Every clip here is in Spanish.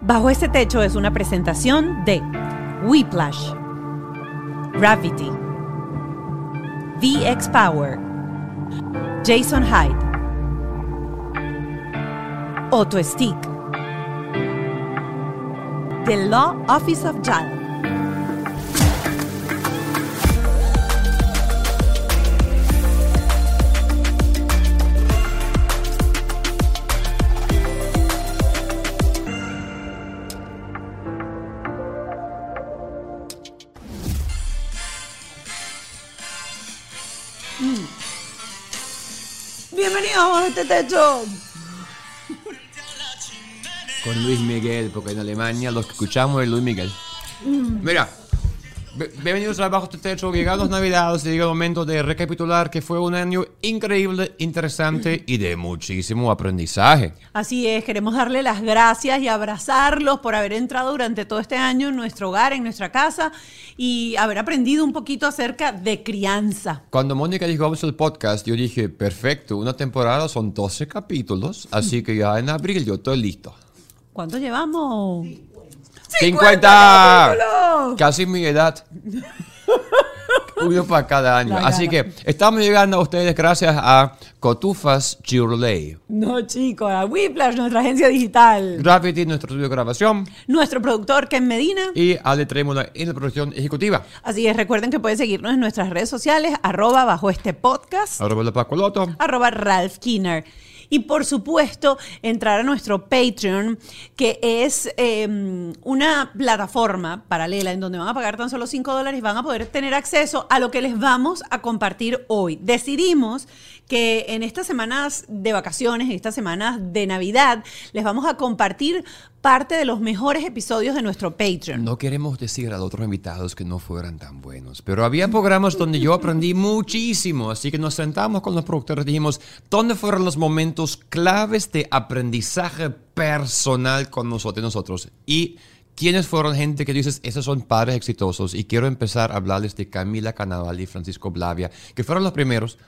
Bajo este techo es una presentación de Whiplash, Gravity, VX Power, Jason Hyde, Auto Stick, The Law Office of JAL. Este techo. Con Luis Miguel, porque en Alemania los que escuchamos es Luis Miguel. Mira, bienvenidos a Bajo este Techo, llegados Navidades, llega el momento de recapitular que fue un año increíble, interesante y de muchísimo aprendizaje. Así es, queremos darle las gracias y abrazarlos por haber entrado durante todo este año en nuestro hogar, en nuestra casa y haber aprendido un poquito acerca de crianza. Cuando Mónica dijo vamos al podcast, yo dije, perfecto, una temporada son 12 capítulos, así que ya en abril yo estoy listo. ¿Cuánto llevamos? 50 capítulos! Casi mi edad. Uno para cada año. Así que estamos llegando a ustedes gracias a Cotufas Chirley. No, chicos, a Whiplash, nuestra agencia digital. Gravity, nuestro estudio de grabación. Nuestro productor, Ken Medina. Y Ale Trémola en la producción ejecutiva. Así es, recuerden que pueden seguirnos en nuestras redes sociales, arroba bajo este podcast, Arroba la Paco Loto. arroba Ralph Kinner. Y por supuesto, entrar a nuestro Patreon, que es eh, una plataforma paralela en donde van a pagar tan solo 5 dólares y van a poder tener acceso a lo que les vamos a compartir hoy. Decidimos que en estas semanas de vacaciones, en estas semanas de Navidad, les vamos a compartir parte de los mejores episodios de nuestro Patreon. No queremos decir a los otros invitados que no fueran tan buenos, pero había programas donde yo aprendí muchísimo, así que nos sentamos con los productores y dijimos, ¿dónde fueron los momentos claves de aprendizaje personal con nosotros, nosotros? Y quiénes fueron gente que dices, esos son padres exitosos. Y quiero empezar a hablarles de Camila Canaval y Francisco Blavia, que fueron los primeros,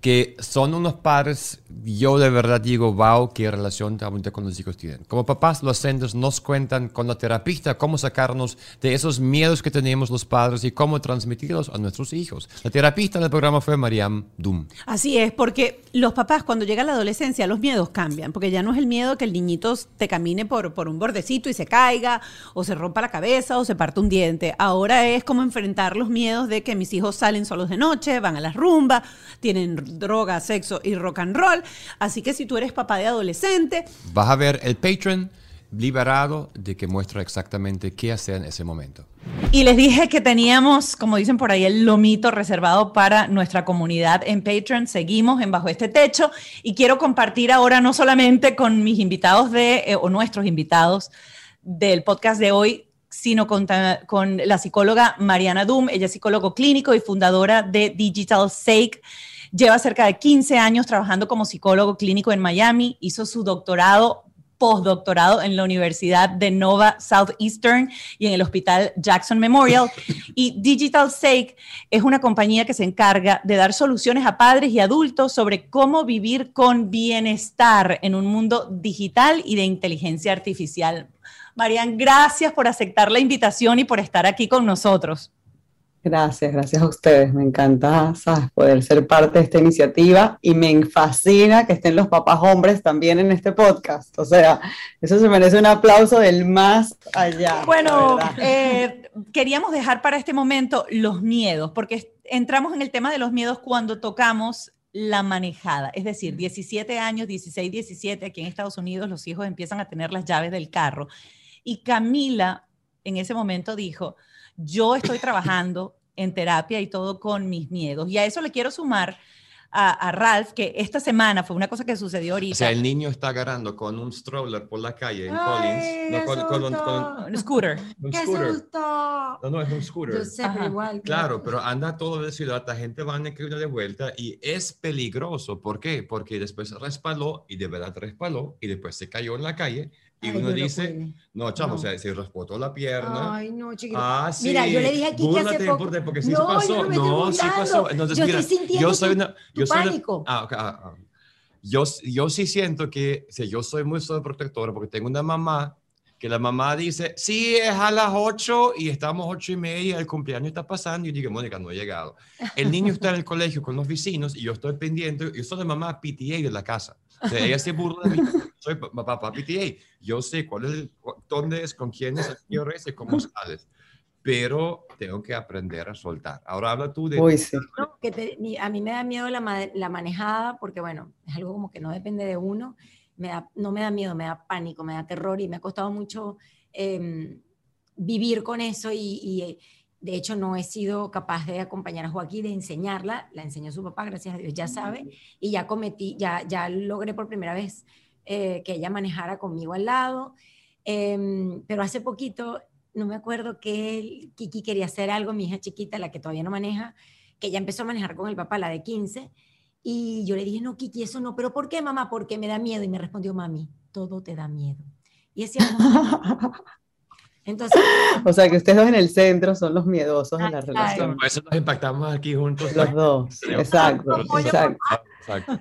que son unos padres, yo de verdad digo, wow, qué relación realmente con los hijos tienen. Como papás, los centros nos cuentan con la terapista cómo sacarnos de esos miedos que tenemos los padres y cómo transmitirlos a nuestros hijos. La terapista del programa fue Mariam Dum. Así es, porque los papás cuando llega la adolescencia los miedos cambian, porque ya no es el miedo que el niñito te camine por, por un bordecito y se caiga, o se rompa la cabeza, o se parte un diente. Ahora es como enfrentar los miedos de que mis hijos salen solos de noche, van a las rumbas, tienen droga, sexo y rock and roll. Así que si tú eres papá de adolescente, Vas a ver el Patreon liberado de que muestra exactamente qué hacer en ese momento. Y les dije que teníamos, como dicen por ahí, el lomito reservado para nuestra comunidad en Patreon. Seguimos en Bajo este Techo y quiero compartir ahora no solamente con mis invitados de, eh, o nuestros invitados del podcast de hoy, sino con, la psicóloga Mariana Dum. Ella es psicólogo clínico y fundadora de Digital Sake. Lleva cerca de 15 años trabajando como psicólogo clínico en Miami. Hizo su doctorado postdoctorado en la Universidad de Nova Southeastern y en el Hospital Jackson Memorial. Y Digital Sake es una compañía que se encarga de dar soluciones a padres y adultos sobre cómo vivir con bienestar en un mundo digital y de inteligencia artificial. Marian, gracias por aceptar la invitación y por estar aquí con nosotros. Gracias, gracias a ustedes. Me encanta, ¿sabes? poder ser parte de esta iniciativa y me fascina que estén los papás hombres también en este podcast. O sea, eso se merece un aplauso del más allá. Bueno, eh, queríamos dejar para este momento los miedos, porque entramos en el tema de los miedos cuando tocamos la manejada, es decir, 17 años, 16, 17, aquí en Estados Unidos los hijos empiezan a tener las llaves del carro. Y Camila en ese momento dijo, yo estoy trabajando en terapia y todo con mis miedos. Y a eso le quiero sumar a, a Ralph, que esta semana fue una cosa que sucedió ahorita. O sea, el niño está agarrando con un stroller por la calle en Ay, Collins. No, con, con un, con un scooter. un ¡Qué scooter. susto! No, no, es un scooter. Yo sé, Ajá. pero igual. Claro, pero anda todo de ciudad, la gente va en el camino de vuelta y es peligroso. ¿Por qué? Porque después respaló y de verdad respaló y después se cayó en la calle y Ay, uno dice, cuide. no, chamo, No. o sea, se raspotó la pierna. Ay, no, chiquito. Ah, sí. Mira, yo le dije aquí que hace poco... por- porque sí no, pasó. yo no me estoy No, sí pasó. Entonces, yo mira, estoy sintiendo yo soy una, tu yo soy una- pánico. ah, ok, ah, ah. Yo, yo sí siento que, o sea, yo soy muy sobreprotectora porque tengo una mamá que la mamá dice, sí, es a las 8 y estamos ocho y media, el cumpleaños está pasando y yo digo, Mónica, no ha llegado. El niño está en el colegio con los vecinos y yo estoy pendiente, yo soy la mamá PTA de la casa. O sea, ella se burla de mí, soy papá PTA, yo sé cuál es, dónde es, con quién es, qué hora es y cómo sales pero tengo que aprender a soltar. Ahora habla tú de... que a mí me da miedo la, la, manejada porque, bueno, es algo como que no depende de uno. Me da, no me da miedo, me da pánico, me da terror y me ha costado mucho em, vivir con eso y, de hecho no he sido capaz de acompañar a Joaquín, de enseñarla. La enseñó su papá, gracias a Dios, ya sabe. Y ya cometí, ya, ya logré por primera vez eh, que ella manejara conmigo al lado. Em, pero hace poquito no me acuerdo que Kiki quería hacer algo, mi hija chiquita, la que todavía no maneja, que ya empezó a manejar con el papá, la de 15, y yo le dije, no, Kiki, eso no, pero ¿por qué, mamá? Porque me da miedo. Y me respondió, mami, todo te da miedo. Y ese Entonces, o sea que ustedes dos en el centro son los miedosos de la relación. Por eso nos impactamos aquí juntos. Los dos, exacto, exacto. exacto.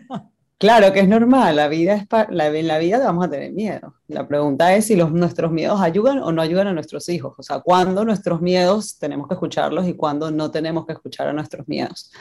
Claro que es normal, la vida es la, en la vida vamos a tener miedo. La pregunta es si los, nuestros miedos ayudan o no ayudan a nuestros hijos. O sea, cuándo nuestros miedos tenemos que escucharlos y cuándo no tenemos que escuchar a nuestros miedos.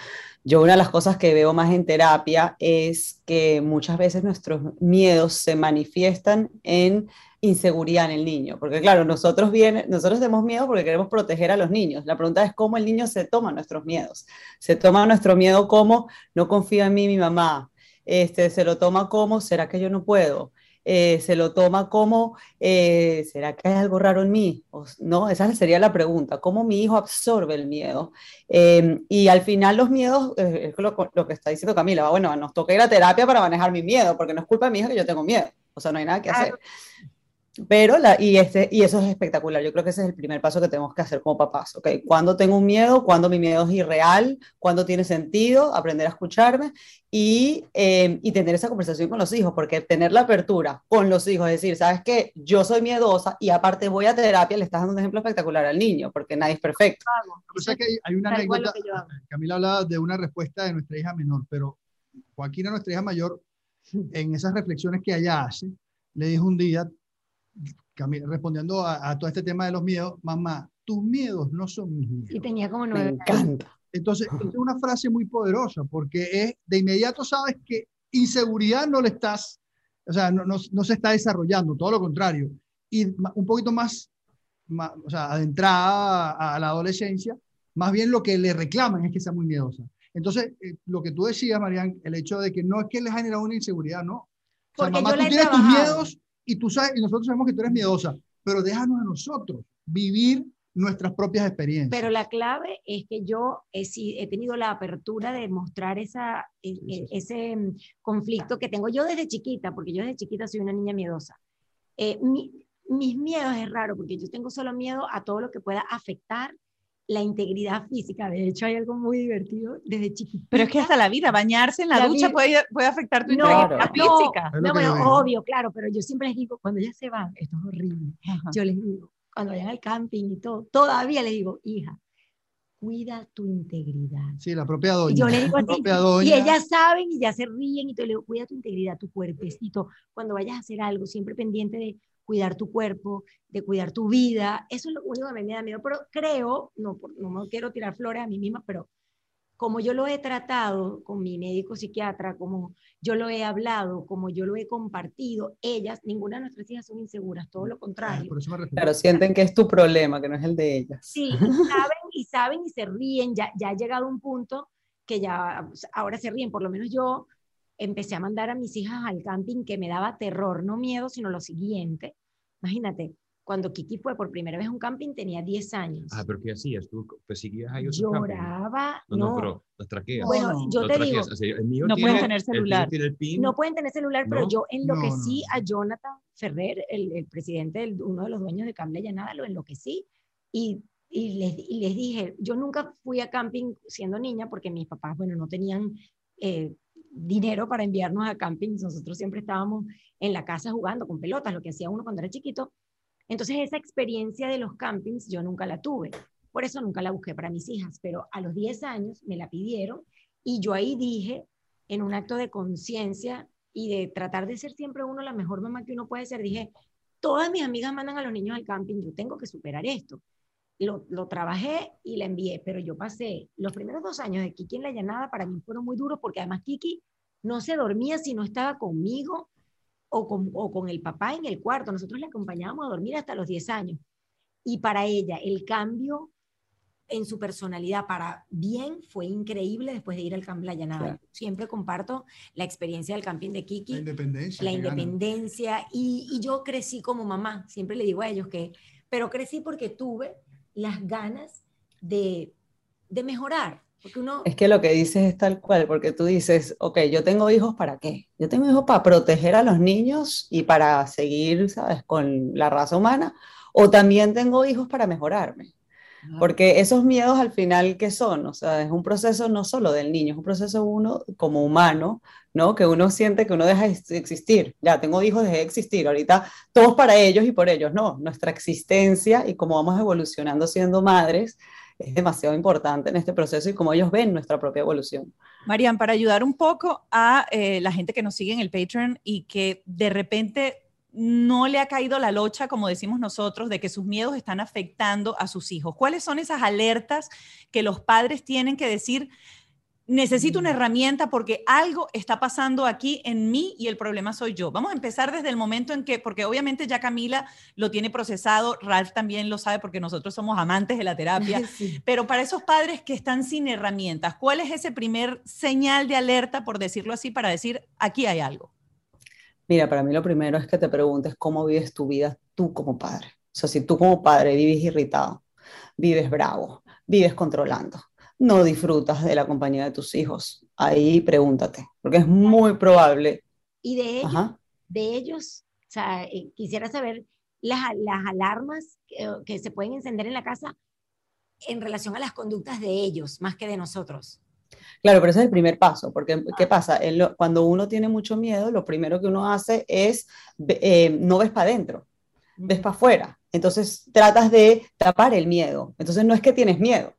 Yo una de las cosas que veo más en terapia es que muchas veces nuestros miedos se manifiestan en inseguridad en el niño, porque claro, nosotros viene, nosotros tenemos miedo porque queremos proteger a los niños. La pregunta es cómo el niño se toma nuestros miedos. Se toma nuestro miedo como no confío en mí mi mamá, este, se lo toma como, ¿será que yo no puedo? Eh, se lo toma como, eh, ¿será que hay algo raro en mí? ¿No? Esa sería la pregunta, ¿cómo mi hijo absorbe el miedo? Em, y al final los miedos, eh, es lo, lo, que está diciendo Camila, bueno, nos toca ir a terapia para manejar mi miedo, porque no es culpa de mi hijo que yo tengo miedo, o sea, no hay nada que hacer. Pero, la, y, este, y eso es espectacular. Yo creo que ese es el primer paso que tenemos que hacer como papás. ¿ok? Cuando tengo un miedo, cuando mi miedo es irreal, cuando tiene sentido, aprender a escucharme y, em, y, tener esa conversación con los hijos, porque tener la apertura con los hijos, es decir, sabes que yo soy miedosa y aparte voy a terapia, le estás dando un ejemplo espectacular al niño, porque nadie es perfecto. O que hay, una anécdota, Camila hablaba de una respuesta de nuestra hija menor, pero Joaquín, nuestra hija mayor, en esas reflexiones que ella hace, le dijo un día, respondiendo a, todo este tema de los miedos, mamá, tus miedos no son mis miedos. Y tenía como nueve. Me encanta. Entonces, es una frase muy poderosa porque es, de inmediato sabes que inseguridad no le estás, o sea, no, no, se está desarrollando, todo lo contrario. Y un poquito más, o sea, adentrada a, la adolescencia, más bien lo que le reclaman es que sea muy miedosa. Entonces, eh, lo que tú decías, Marian, el hecho de que no es que le genera una inseguridad, no. O sea, mamá, tú tienes tus miedos y tú sabes, y nosotros sabemos que tú eres miedosa, pero déjanos a nosotros vivir nuestras propias experiencias. Pero la clave es que yo he, he tenido la apertura de mostrar esa, e, e, ese mm, conflicto que tengo yo desde chiquita, porque yo desde chiquita soy una niña miedosa. Eh, mis miedos es raro, porque yo tengo solo miedo a todo lo que pueda afectar la integridad física. De hecho, hay algo muy divertido desde chiquita. Pero es que hasta la vida, bañarse en la, ducha puede, puede, afectar tu integridad física. No, bueno, obvio, claro, pero yo siempre les digo, cuando ya se van, esto es horrible, yo les digo, cuando vayan al camping y todo, todavía les digo, hija, cuida tu integridad. Sí, la propia doña. Y yo les digo así, y ellas saben y ya se ríen y te le digo, cuida tu integridad, tu cuerpecito. Cuando vayas a hacer algo, siempre pendiente de cuidar tu cuerpo, de cuidar tu vida. Eso es lo único que me da miedo. Pero creo, no, no me quiero tirar flores a mí misma, pero como yo lo he tratado con mi médico psiquiatra, como yo lo he hablado, como yo lo he compartido, ellas, ninguna de nuestras hijas son inseguras, todo lo contrario. Pero sienten que es tu problema, que no es el de ellas. Sí, saben y saben y se ríen, ya, ya ha llegado un punto que ya ahora se ríen, por lo menos yo empecé a mandar a mis hijas al camping que me daba terror, no miedo, sino lo siguiente. Imagínate, cuando Kiki fue por primera vez a un camping tenía 10 años. Ah, pero ¿qué hacías? ¿Tú perseguías a ellos? Lloraba. No, no, pero las traqueas. Bueno, yo te digo, no pueden tener celular. no pueden tener celular, pero yo enloquecí a Jonathan Ferrer, el, el presidente, uno de los dueños de Cambla Llanada, lo enloquecí. Y, y, les, y les dije, yo nunca fui a camping siendo niña porque mis papás, bueno, no tenían eh, dinero para enviarnos a camping. Nosotros siempre estábamos en la casa jugando con pelotas, lo que hacía uno cuando era chiquito. Entonces esa experiencia de los campings yo nunca la tuve. Por eso nunca la busqué para mis hijas, pero a los 10 años me la pidieron y yo ahí dije, en un acto de conciencia y de tratar de ser siempre uno la mejor mamá que uno puede ser, dije, todas mis amigas mandan a los niños al camping, yo tengo que superar esto. Lo, lo trabajé y la envié, pero yo pasé los primeros dos años de Kiki en la llanada, para mí fueron muy duros porque además Kiki no se dormía si no estaba conmigo o con, o con el papá en el cuarto. Nosotros le acompañábamos a dormir hasta los 10 años. Y para ella el cambio en su personalidad para bien fue increíble después de ir al Camp La Llanada. Siempre comparto la experiencia del camping de Kiki. La independencia. La independencia. Y, y, yo crecí como mamá. Siempre le digo a ellos que, pero crecí porque tuve las ganas de, de mejorar. Porque uno... Es que lo que dices es tal cual, porque tú dices, ok, yo tengo hijos para qué? Yo tengo hijos para proteger a los niños y para seguir, ¿sabes?, con la raza humana, o también tengo hijos para mejorarme. Porque esos miedos al final, ¿qué son? O sea, es un proceso no solo del niño, es un proceso uno como humano, ¿no? Que uno siente que uno deja de existir. Ya, tengo hijos, dejé de existir. Ahorita todos para ellos y por ellos. No, nuestra existencia y cómo vamos evolucionando siendo madres es demasiado importante en este proceso y cómo ellos ven nuestra propia evolución. Marian, para ayudar un poco a eh, la gente que nos sigue en el Patreon y que de repente no le ha caído la locha, como decimos nosotros, de que sus miedos están afectando a sus hijos? ¿Cuáles son esas alertas que los padres tienen que decir, necesito una mm. herramienta porque algo está pasando aquí en mí y el problema soy yo? Vamos a empezar desde el momento en que, porque obviamente ya Camila lo tiene procesado, Ralph también lo sabe porque nosotros somos amantes de la terapia, pero para esos padres que están sin herramientas, ¿cuál es ese primer señal de alerta, por decirlo así, para decir, aquí hay algo? Mira, para mí lo primero es que te preguntes cómo vives tu vida tú como padre. O sea, si tú como padre vives irritado, vives bravo, vives controlando, no disfrutas de la compañía de tus hijos, ahí pregúntate, porque es muy probable. Y de ellos, de ellos o sea, eh, quisiera saber las, las alarmas que, que se pueden encender en la casa en relación a las conductas de ellos, más que de nosotros. Claro, pero ese es el primer paso, porque ¿qué pasa? cuando uno tiene mucho miedo, lo primero que uno hace es, eh, no ves para adentro, ves para afuera. Entonces tratas de tapar el miedo. Entonces no es que tienes miedo,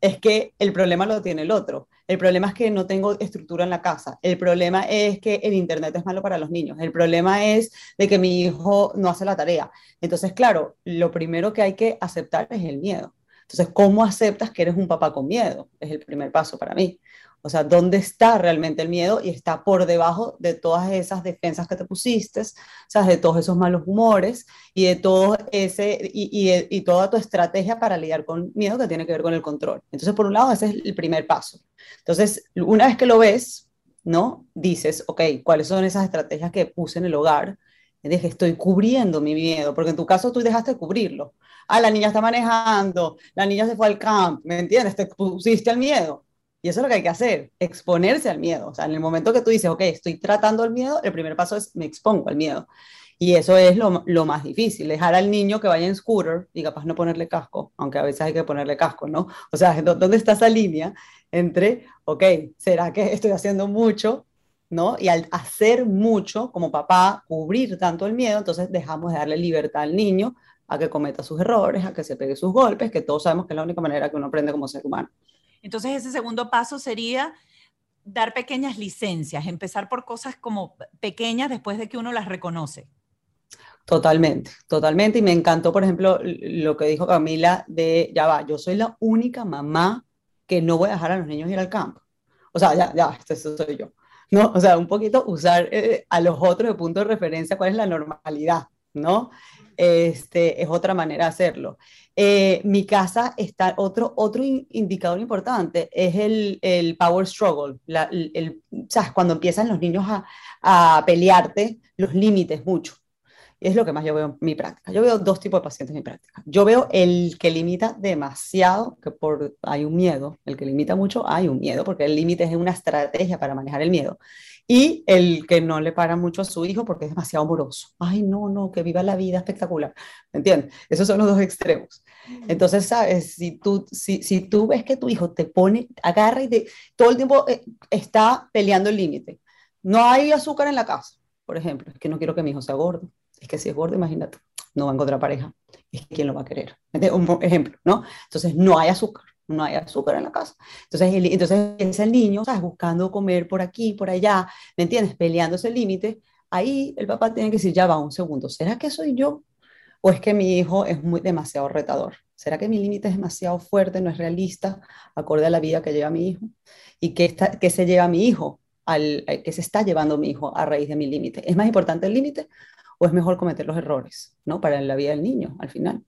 es que el problema lo tiene el otro. El problema es que no tengo estructura en la casa. El problema es que el Internet es malo para los niños. El problema es de que mi hijo no hace la tarea. Entonces, claro, lo primero que hay que aceptar es el miedo. Entonces, ¿cómo aceptas que eres un papá con miedo? Es el primer paso para mí. O sea, ¿dónde está realmente el miedo? Y está por debajo de todas esas defensas que te pusiste, ¿sabes? De todos esos malos humores y de todo ese, y, y, toda tu estrategia para lidiar con miedo que tiene que ver con el control. Entonces, por un lado, ese es el primer paso. Entonces, una vez que lo ves, ¿no? Dices, ok, ¿cuáles son esas estrategias que puse en el hogar? Dije, estoy cubriendo mi miedo, porque en tu caso tú dejaste de cubrirlo ah, la niña está manejando, la niña se fue al camp, ¿me entiendes? Te pusiste al miedo. Y eso es lo que hay que hacer, exponerse al miedo. O sea, en el momento que tú dices, ok, estoy tratando el miedo, el primer paso es me expongo al miedo. Y eso es lo, lo, más difícil, dejar al niño que vaya en scooter y capaz no ponerle casco, aunque a veces hay que ponerle casco, ¿no? O sea, ¿dónde está esa línea entre, ok, ¿será que estoy haciendo mucho? ¿No? Y al hacer mucho como papá, cubrir tanto el miedo, entonces dejamos de darle libertad al niño a que cometa sus errores, a que se pegue sus golpes, que todos sabemos que es la única manera que uno aprende como ser humano. Entonces ese segundo paso sería dar pequeñas licencias, empezar por cosas como pequeñas después de que uno las reconoce. Totalmente, totalmente. Y me encantó, por ejemplo, lo que dijo Camila de, ya va, yo soy la única mamá que no voy a dejar a los niños ir al campo. O sea, ya, ya, eso soy yo. ¿No? O sea, un poquito usar eh, a los otros de punto de referencia cuál es la normalidad, ¿no? este, es otra manera de hacerlo. Eh, mi casa está, otro, otro indicador importante es el, el power struggle, el, ¿sabes? cuando empiezan los niños a, a pelearte los límites mucho. Y es lo que más yo veo en mi práctica. Yo veo dos tipos de pacientes en mi práctica. Yo veo el que limita demasiado, que por hay un miedo, el que limita mucho, hay un miedo, porque el límite es una estrategia para manejar el miedo y el que no le para mucho a su hijo porque es demasiado amoroso. Ay, no, no, que viva la vida espectacular. ¿Me entiendes? Esos son los dos extremos. Entonces, ¿sabes? Si tú, si, si tú ves que tu hijo te pone, agarra y de, todo el tiempo eh, está peleando el límite. No hay azúcar en la casa, por ejemplo. Es que no quiero que mi hijo sea gordo. Es que si es gordo, imagínate, no va a encontrar pareja. Es que quién lo va a querer. Un ejemplo, ¿no? Entonces, no hay azúcar no hay azúcar en la casa. Entonces, entonces es el niño, ¿sabes? Buscando comer por aquí, por allá, ¿me entiendes? Peleando ese límite ahí el papá tiene que decir, ya va un segundo, ¿será que soy yo? ¿O es que mi hijo es muy demasiado retador? ¿Será que mi límite es demasiado fuerte, no es realista, acorde a la vida que lleva mi hijo? ¿Y qué, está, qué se lleva mi hijo? Al, eh, ¿Qué se está llevando mi hijo a raíz de mi límite? ¿Es más importante el límite o es mejor cometer los errores, ¿no? Para la vida del niño, al final.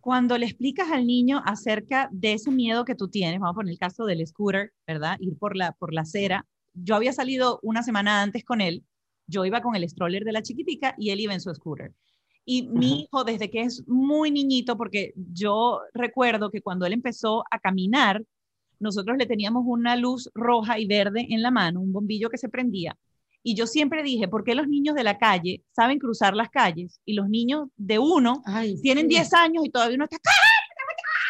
Cuando le explicas al niño acerca de ese miedo que tú tienes, vamos a poner el caso del scooter, ¿verdad? Ir por la, por la acera. Yo había salido una semana antes con él, yo iba con el stroller de la chiquitica y él iba en su scooter. Y mi hijo, desde que es muy niñito, porque yo recuerdo que cuando él empezó a caminar, nosotros le teníamos una luz roja y verde en la mano, un bombillo que se prendía. Y yo siempre dije, ¿por qué los niños de la calle saben cruzar las calles y los niños de uno tienen 10 años y todavía no está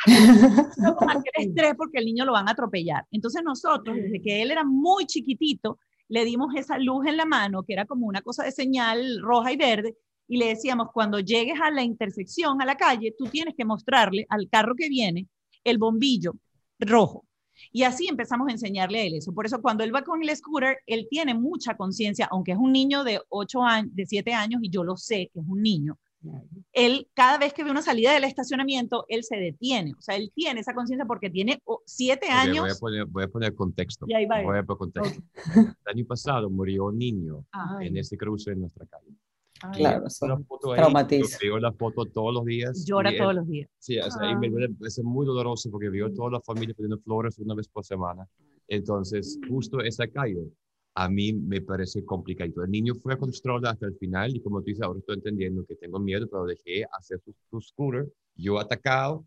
no el estrés porque el niño lo van a atropellar. Entonces nosotros, desde que él era muy chiquitito, le dimos esa luz en la mano, que era como una cosa de señal roja y verde, y le decíamos, cuando llegues a la intersección, a la calle, tú tienes que mostrarle al carro que viene el bombillo rojo. Y así empezamos a enseñarle a él eso. Por eso cuando él va con el scooter, él tiene mucha conciencia, aunque es un niño de 8 años, de 7 años, y yo lo sé que es un niño. Él, cada vez que ve una salida del estacionamiento, él se detiene. O sea, él tiene esa conciencia porque tiene 7 años. Voy a, poner, voy a poner contexto. Y ahí va voy a poner contexto. El año pasado murió un niño en ese cruce en nuestra calle. Claro, traumatiza. Veo la foto todos los días. Llora todos los días. Sí, o sea, me parece muy doloroso porque veo toda la familia poniendo flores una vez por semana. Entonces, justo esa calle a mí me parece complicado. El niño fue con stroller hasta el final y como tú dices, ahora estoy entendiendo que tengo miedo, pero dejé hacer su, su scooter, yo atacado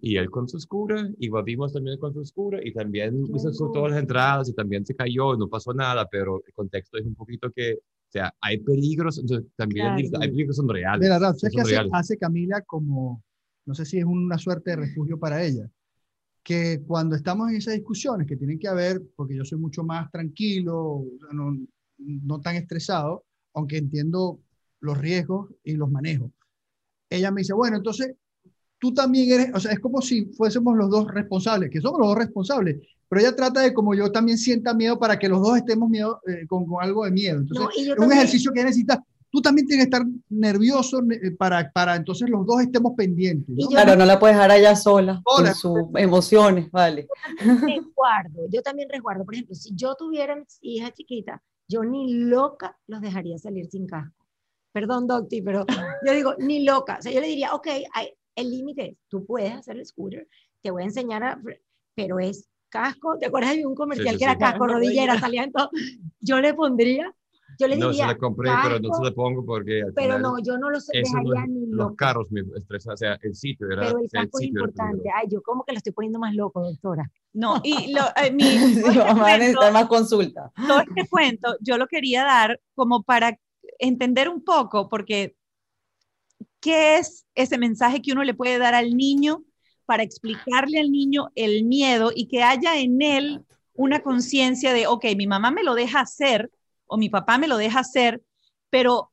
y él con su scooter y volvimos también con su scooter y también hizo todas las entradas y también se cayó y no pasó nada, pero el contexto es un poquito que sea, hay peligros, entonces también hay peligros que son reales. Mira, ¿sabes qué hace, hace, Camila como, no sé si es una suerte de refugio para ella? Que cuando estamos en esas discusiones que tienen que haber, porque yo soy mucho más tranquilo, no, no tan estresado, aunque entiendo los riesgos y los manejos. Ella me dice, bueno, entonces tú también eres, o sea, es como si fuésemos los dos responsables, que somos los dos responsables, pero ella trata de como yo también sienta miedo para que los dos estemos miedo, eh, con, con, algo de miedo. Entonces, es un ejercicio que necesita Tú también tienes que estar nervioso eh, para, para entonces los dos estemos pendientes. ¿no? Claro, no la puedes dejar allá sola, con sus emociones, vale. Resguardo, yo también resguardo. Por ejemplo, si yo tuviera hija chiquita, yo ni loca los dejaría salir sin casco. Perdón, Docti, pero yo digo, ni loca. O sea, yo le diría, ok, hay, el límite es, tú puedes hacer el scooter, te voy a enseñar a, pero es casco, ¿te acuerdas de un comercial que era casco, rodillera, salía en todo? Yo le pondría, yo le diría. No se le compré, pero no se le pongo porque. pero no, yo no lo dejaría ni Los carros me estresan, o sea, el sitio era. Pero el casco es importante. Ay, yo como que lo estoy poniendo más loco, doctora. No, y lo, eh, mi, sí, vamos a necesitar más consulta. Todo este cuento yo lo quería dar como para entender un poco, porque ¿qué es ese mensaje que uno le puede dar al niño para explicarle al niño el miedo y que haya en él una conciencia de, ok, mi mamá me lo deja hacer o mi papá me lo deja hacer, pero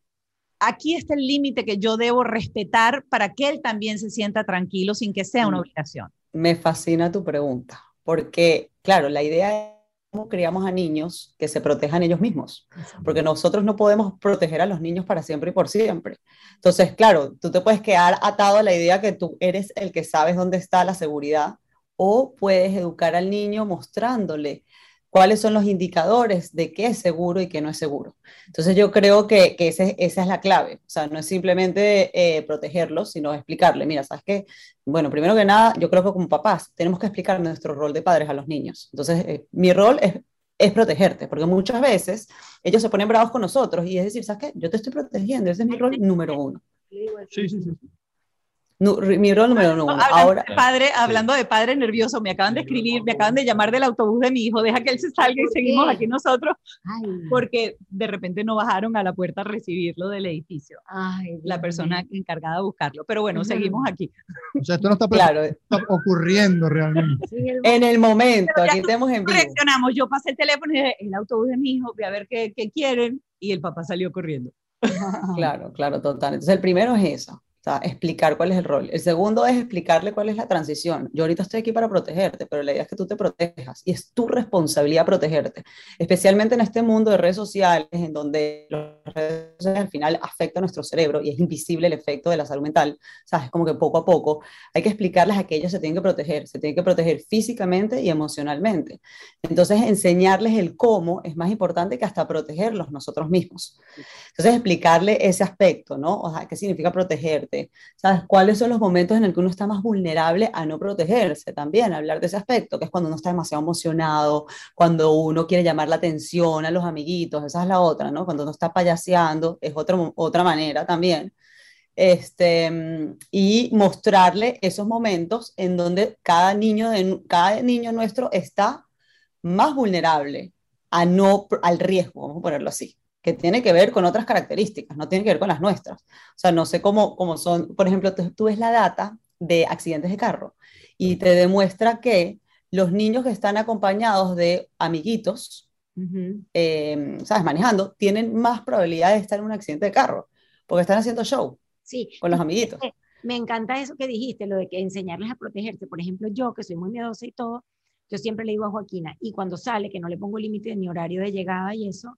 aquí está el límite que yo debo respetar para que él también se sienta tranquilo sin que sea una mm. obligación. Me fascina tu pregunta, porque claro, la idea cómo criamos a niños que se protejan ellos mismos, porque nosotros no podemos proteger a los niños para siempre y por siempre. Entonces, claro, tú te puedes quedar atado a la idea que tú eres el que sabes dónde está la seguridad o puedes educar al niño mostrándole cuáles son los indicadores de qué es seguro y qué no es seguro. Entonces yo creo que, que esa es la clave, o sea, no es simplemente eh, protegerlos, sino explicarle, mira, ¿sabes qué? Bueno, primero que nada, yo creo que como papás tenemos que explicar nuestro rol de padres a los niños. Entonces, eh, mi rol es, es protegerte, porque muchas veces ellos se ponen bravos con nosotros y es decir, ¿sabes qué? Yo te estoy protegiendo, ese es mi rol número uno. Sí, sí, sí mi rol número uno. Ahora, padre, hablando de padre nervioso, me acaban de escribir, me acaban de llamar del autobús de mi hijo, deja que él se salga y seguimos aquí nosotros, porque de repente no bajaron a la puerta a recibirlo del edificio. Ay, la persona encargada de buscarlo. Pero bueno, seguimos aquí. O sea, esto no está, claro. ocurriendo realmente. en el momento, aquí estamos en vivo. Reaccionamos, yo pasé el teléfono y dije, el autobús de mi hijo, voy a ver qué, qué quieren, y el papá salió corriendo. claro, claro, total. Entonces el primero es eso sea, explicar cuál es el rol. El segundo es explicarle cuál es la transición. Yo ahorita estoy aquí para protegerte, pero la idea es que tú te protejas y es tu responsabilidad protegerte, especialmente en este mundo de redes sociales, en donde las redes al final afectan nuestro cerebro y es invisible el efecto de la salud mental. ¿Sabes? Como que poco a poco hay que explicarles a que ellos se tienen que proteger, se tienen que proteger físicamente y emocionalmente. Entonces, enseñarles el cómo es más importante que hasta protegerlos nosotros mismos. Entonces, explicarle ese aspecto, ¿no? O sea, qué significa protegerte ¿Sabes cuáles son los momentos en el que uno está más vulnerable a no protegerse? También hablar de ese aspecto, que es cuando uno está demasiado emocionado, cuando uno quiere llamar la atención a los amiguitos, esa es la otra, ¿no? Cuando uno está payaseando, es otra, otra manera también. Este, y mostrarle esos momentos en donde cada niño, de, cada niño nuestro está más vulnerable a no, al riesgo, vamos a ponerlo así que tiene que ver con otras características, no tiene que ver con las nuestras. O sea, no sé cómo, cómo son, por ejemplo, tú, ves la data de accidentes de carro y te demuestra que los niños que están acompañados de amiguitos, eh, ¿sabes? Manejando, tienen más probabilidad de estar en un accidente de carro, porque están haciendo show sí. con los amiguitos. Me encanta eso que dijiste, lo de que enseñarles a protegerse. Por ejemplo, yo que soy muy miedosa y todo, yo siempre le digo a Joaquina, y cuando sale, que no le pongo límite ni horario de llegada y eso,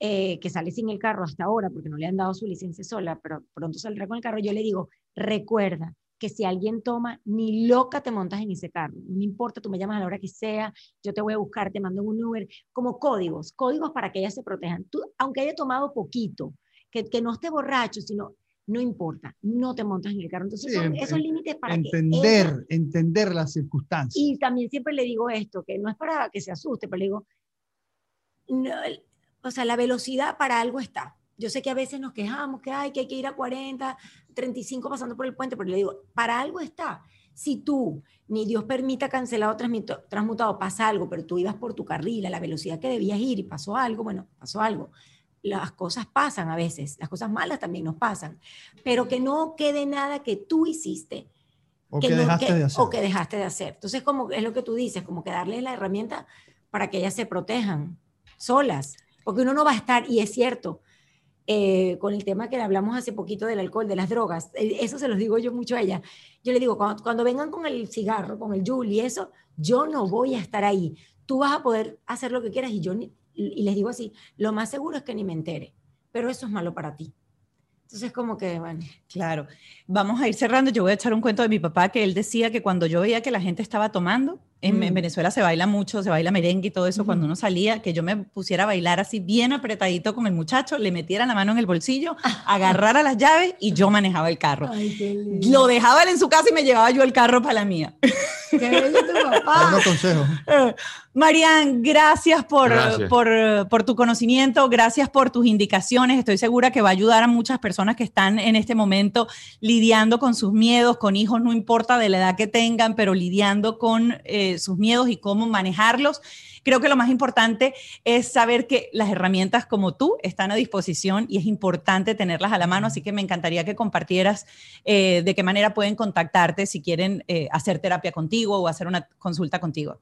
eh, que sale sin el carro hasta ahora porque no le han dado su licencia sola, pero pronto saldrá con el carro, yo le digo, recuerda que si alguien toma, ni loca te montas en ese carro. No importa, tú me llamas a la hora que sea, yo te voy a buscar, te mando un Uber, como códigos, códigos para que ellas se protejan. Tú, aunque haya tomado poquito, que, que no esté borracho, sino no importa, no te montas en el carro. Entonces, son esos límites para entender, entender las circunstancias. Y también siempre le digo esto, que no es para que se asuste, pero le digo, no, o sea, la velocidad para algo está. Yo sé que a veces nos quejamos que hay que, hay que ir a 40, 35 pasando por el puente, pero le digo, para algo está. Si tú, ni Dios permita cancelado, transmutado, pasa algo, pero tú ibas por tu carril a la velocidad que debías ir y pasó algo, bueno, pasó algo. Las cosas pasan a veces, las cosas malas también nos pasan, pero que no quede nada que tú hiciste. O que, dejaste de hacer. O que dejaste de hacer. Entonces, como es lo que tú dices, como que darles la herramienta para que ellas se protejan solas porque uno no va a estar, y es cierto, eh, con el tema que le hablamos hace poquito del alcohol, de las drogas, eh, eso se los digo yo mucho a ella. Yo le digo, cuando, vengan con el cigarro, con el y eso, yo no voy a estar ahí. Tú vas a poder hacer lo que quieras y yo, y les digo así, lo más seguro es que ni me entere, pero eso es malo para ti. Entonces, como que, bueno. Claro. Vamos a ir cerrando. Yo voy a echar un cuento de mi papá que él decía que cuando yo veía que la gente estaba tomando, en, mm. Venezuela se baila mucho, se baila merengue y todo eso. Cuando uno salía, que yo me pusiera a bailar así bien apretadito con el muchacho, le metiera la mano en el bolsillo, agarrara las llaves y yo manejaba el carro. Lo dejaba él en su casa y me llevaba yo el carro para la mía. Qué bello tu papá. consejo. Marian, gracias por, Por, por tu conocimiento, gracias por tus indicaciones. Estoy segura que va a ayudar a muchas personas que están en este momento lidiando con sus miedos, con hijos, no importa de la edad que tengan, pero lidiando con... Eh, sus miedos y cómo manejarlos. Creo que lo más importante es saber que las herramientas como tú están a disposición y es importante tenerlas a la mano, así que me encantaría que compartieras eh, de qué manera pueden contactarte si quieren eh, hacer terapia contigo o hacer una consulta contigo.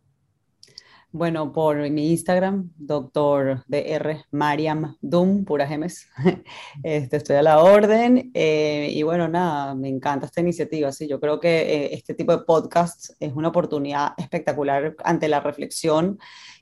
Bueno, por mi Instagram, doctor DR Mariam Dum, pura gemes. Este, estoy a la orden. Eh, y bueno, nada, me encanta esta iniciativa. Sí, yo creo que eh, este tipo de podcasts es una oportunidad espectacular ante la reflexión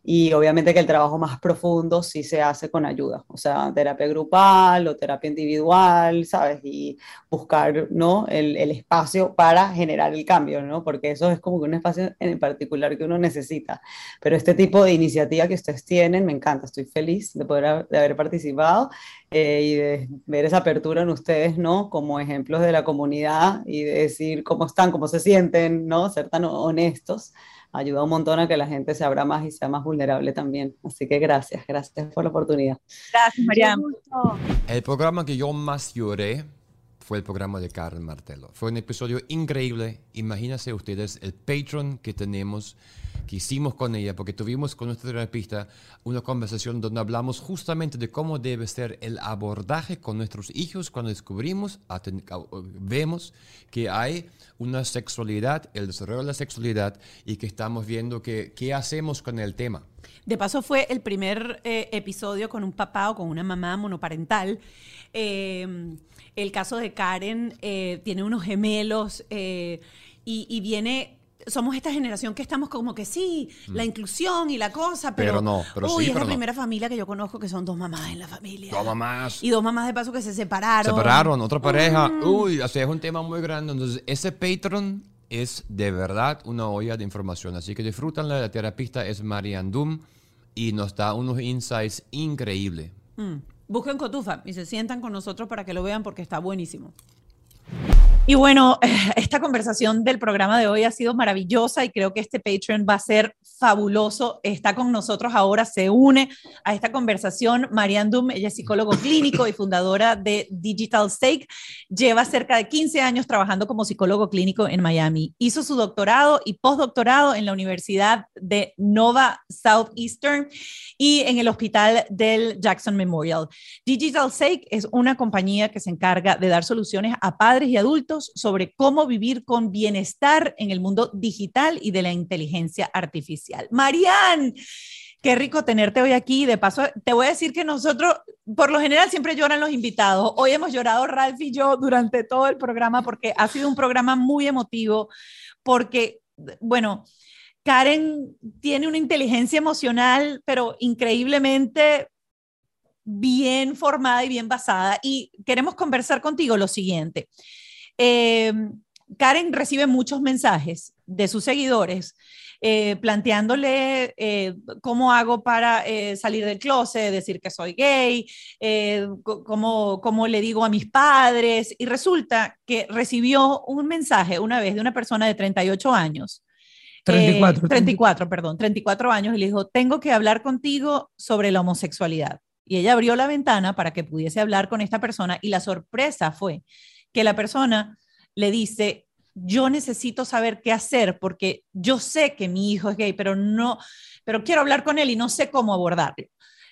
y obviamente que el trabajo más profundo sí se hace con ayuda, o sea, terapia grupal o terapia individual, ¿sabes? Y buscar, ¿no? El, el espacio para generar el cambio, ¿no? Porque eso es como que un espacio en particular que uno necesita. Pero este tipo de iniciativa que ustedes tienen, me encanta, estoy feliz de poder de haber participado eh, y de ver esa apertura en ustedes, ¿no? Como ejemplos de la comunidad y de decir cómo están, cómo se sienten, ¿no? Ser tan honestos ayuda un montón a que la gente se abra más y sea más vulnerable también. Así que gracias, gracias por la oportunidad. Gracias, María. El programa que yo más lloré fue el programa de Karen Martelo. Fue un episodio increíble. Imagínense ustedes el Patreon que tenemos que hicimos con ella, porque tuvimos con nuestra terapista una conversación donde hablamos justamente de cómo debe ser el abordaje con nuestros hijos cuando descubrimos, vemos que hay una sexualidad, el desarrollo de la sexualidad y que estamos viendo que, qué hacemos con el tema. De paso fue el primer eh, episodio con un papá o con una mamá monoparental. Eh, el caso de Karen eh, tiene unos gemelos y, y, viene somos esta generación que estamos como que sí, la mm. inclusión y la cosa, pero, no, pero uy, es la primera familia que yo conozco que son dos mamás en la familia. Dos mamás. Y dos mamás de paso que se separaron. Separaron, otra pareja. Mm. Uy, sea, es un tema muy grande. Entonces, ese Patreon es de verdad una olla de información. Así que disfrútanla. La terapista es Marianne Doom y nos da unos insights increíbles. Mm. Busquen Cotufa y se sientan con nosotros para que lo vean porque está buenísimo. Y bueno, esta conversación del programa de hoy ha sido maravillosa y creo que este Patreon va a ser fabuloso. Está con nosotros ahora, se une a esta conversación Marianne Doom, ella es psicólogo clínico y fundadora de Digital Stake. Lleva cerca de 15 años trabajando como psicólogo clínico en Miami. Hizo su doctorado y postdoctorado en la Universidad de Nova Southeastern y en el hospital del Jackson Memorial. Digital Stake es una compañía que se encarga de dar soluciones a padres y adultos sobre cómo vivir con bienestar en el mundo digital y de la inteligencia artificial. Marianne, qué rico tenerte hoy aquí. De paso, te voy a decir que nosotros, por lo general, siempre lloran los invitados. Hoy hemos llorado Ralph y yo durante todo el programa porque ha sido un programa muy emotivo, porque, bueno, Karen tiene una inteligencia emocional, pero increíblemente bien formada y bien basada. Y queremos conversar contigo lo siguiente. Eh, Karen recibe muchos mensajes de sus seguidores eh, planteándole eh, cómo hago para salir del closet, decir que soy gay, cómo, cómo, le digo a mis padres. Y resulta que recibió un mensaje una vez de una persona de 38 años. 34. 34, perdón, 34 años y le dijo, tengo que hablar contigo sobre la homosexualidad. Y ella abrió la ventana para que pudiese hablar con esta persona y la sorpresa fue que la persona le dice, yo necesito saber qué hacer porque yo sé que mi hijo es gay, pero no, pero quiero hablar con él y no sé cómo abordarlo.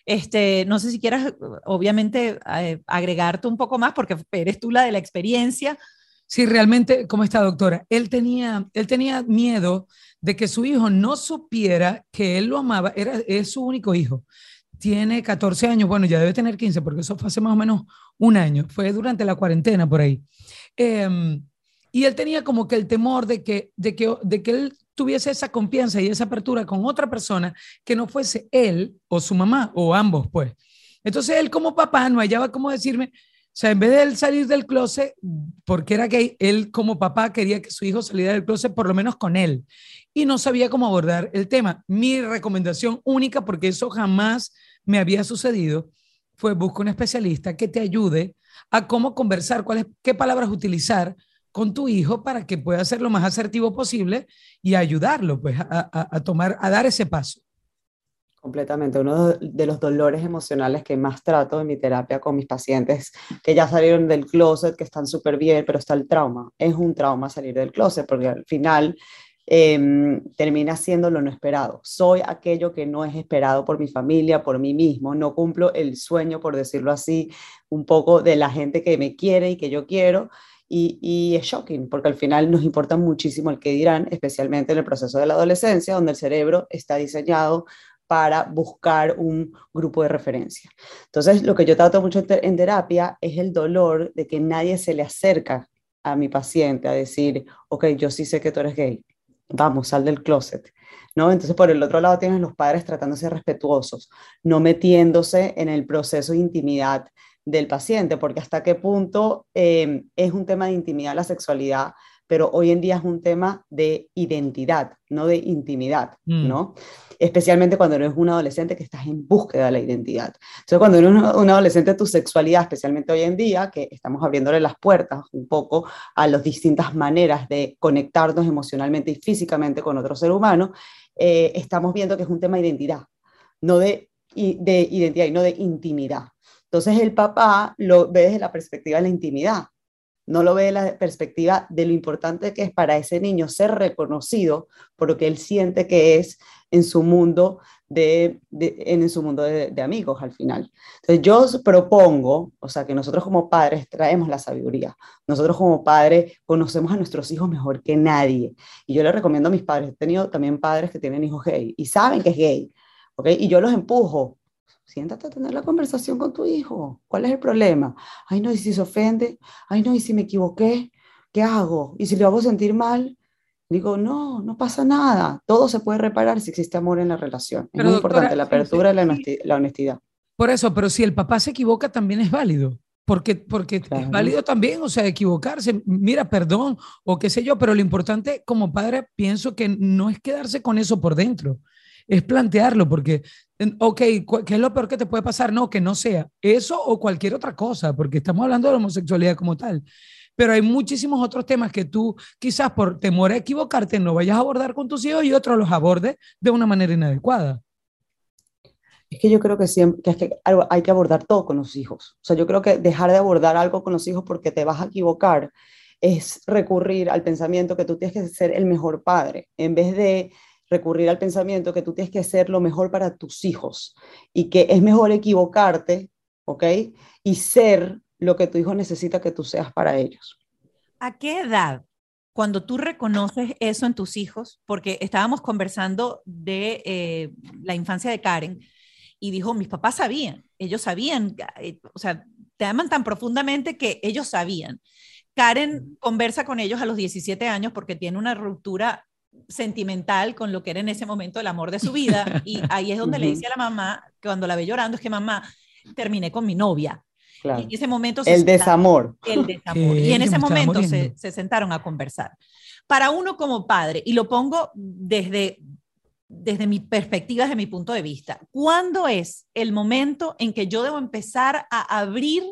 Este, no sé si quieras, obviamente, agregarte un poco más porque eres tú la de la experiencia. Sí, realmente, ¿cómo está, doctora? Él tenía, él tenía miedo de que su hijo no supiera que él lo amaba, era, es su único hijo. Tiene 14 años, bueno, ya debe tener 15, porque eso fue hace más o menos un año, fue durante la cuarentena por ahí. Em, y él tenía como que el temor de que, de, que, de que él tuviese esa confianza y esa apertura con otra persona que no fuese él o su mamá o ambos, pues. Entonces él como papá no hallaba cómo decirme, o sea, en vez de él salir del closet, porque era gay, él como papá quería que su hijo saliera del closet por lo menos con él. Y no sabía cómo abordar el tema. Mi recomendación única, porque eso jamás me había sucedido, fue busca un especialista que te ayude a cómo conversar, cuáles, qué palabras utilizar con tu hijo para que pueda ser lo más asertivo posible y ayudarlo pues a, tomar, a dar ese paso. Completamente. Uno de los dolores emocionales que más trato en mi terapia con mis pacientes que ya salieron del closet, que están súper bien, pero está el trauma. Es un trauma salir del closet porque al final Em, termina siendo lo no esperado. Soy aquello que no es esperado por mi familia, por mí mismo. No cumplo el sueño, por decirlo así, un poco de la gente que me quiere y que yo quiero. Y, y, es shocking, porque al final nos importa muchísimo el que dirán, especialmente en el proceso de la adolescencia, donde el cerebro está diseñado para buscar un grupo de referencia. Entonces, lo que yo trato mucho en terapia es el dolor de que nadie se le acerca a mi paciente a decir, ok, yo sí sé que tú eres gay, vamos, sal del closet. ¿No? Entonces, por el otro lado, tienes los padres tratándose respetuosos, no metiéndose en el proceso de intimidad del paciente, porque hasta qué punto eh, es un tema de intimidad la sexualidad, pero hoy en día es un tema de identidad, no de intimidad, mm. ¿no? Especialmente cuando eres un adolescente que estás en búsqueda de la identidad. Entonces, cuando eres un, adolescente, tu sexualidad, especialmente hoy en día, que estamos abriéndole las puertas un poco a las distintas maneras de conectarnos emocionalmente y físicamente con otro ser humano, eh, estamos viendo que es un tema de identidad, no de, de identidad y no de intimidad. Entonces el papá lo ve desde la perspectiva de la intimidad no lo ve de la perspectiva de lo importante que es para ese niño ser reconocido por lo que él siente que es en su mundo de, en su mundo de, amigos al final. Entonces yo propongo, o sea, que nosotros como padres traemos la sabiduría. Nosotros como padres conocemos a nuestros hijos mejor que nadie. Y yo le recomiendo a mis padres, he tenido también padres que tienen hijos gay y saben que es gay, ¿ok? Y yo los empujo. Siéntate a tener la conversación con tu hijo. ¿Cuál es el problema? Ay, no, y si se ofende, ay, no, y si me equivoqué, ¿qué hago? Y si lo hago sentir mal, Digo, no, no pasa nada. Todo se puede reparar si existe amor en la relación. es muy importante la apertura y la honestidad, Por eso, pero si el papá se equivoca, también es válido. Porque, porque es válido también, o sea, equivocarse, mira, perdón, o qué sé yo, pero lo importante como padre pienso que no es quedarse con eso por dentro, es plantearlo, porque, ok, ¿qué es lo peor que te puede pasar? No, que no sea eso o cualquier otra cosa, porque estamos hablando de la homosexualidad como tal pero hay muchísimos otros temas que tú quizás por temor a equivocarte no vayas a abordar con tus hijos y otros los abordes de una manera inadecuada. Es que yo creo que siempre que, es que hay que abordar todo con los hijos. O sea, yo creo que dejar de abordar algo con los hijos porque te vas a equivocar es recurrir al pensamiento que tú tienes que ser el mejor padre, en vez de recurrir al pensamiento que tú tienes que ser lo mejor para tus hijos y que es mejor equivocarte, ¿ok? Y ser lo que tu hijo necesita que tú seas para ellos. ¿A qué edad, cuando tú reconoces eso en tus hijos, porque estábamos conversando de eh, la infancia de Karen, y dijo, mis papás sabían, ellos sabían, eh, o sea, te aman tan profundamente que ellos sabían. Karen conversa con ellos a los 17 años porque tiene una ruptura sentimental con lo que era en ese momento el amor de su vida y ahí es donde le dice a la mamá, cuando la ve llorando, es que mamá, terminé con mi novia. Y en ese momento el desamor. El desamor. y en ese momento se, se, sentaron a conversar. Para uno como padre, y lo pongo desde, desde mi perspectiva, desde mi punto de vista, ¿cuándo es el momento en que yo debo empezar a abrir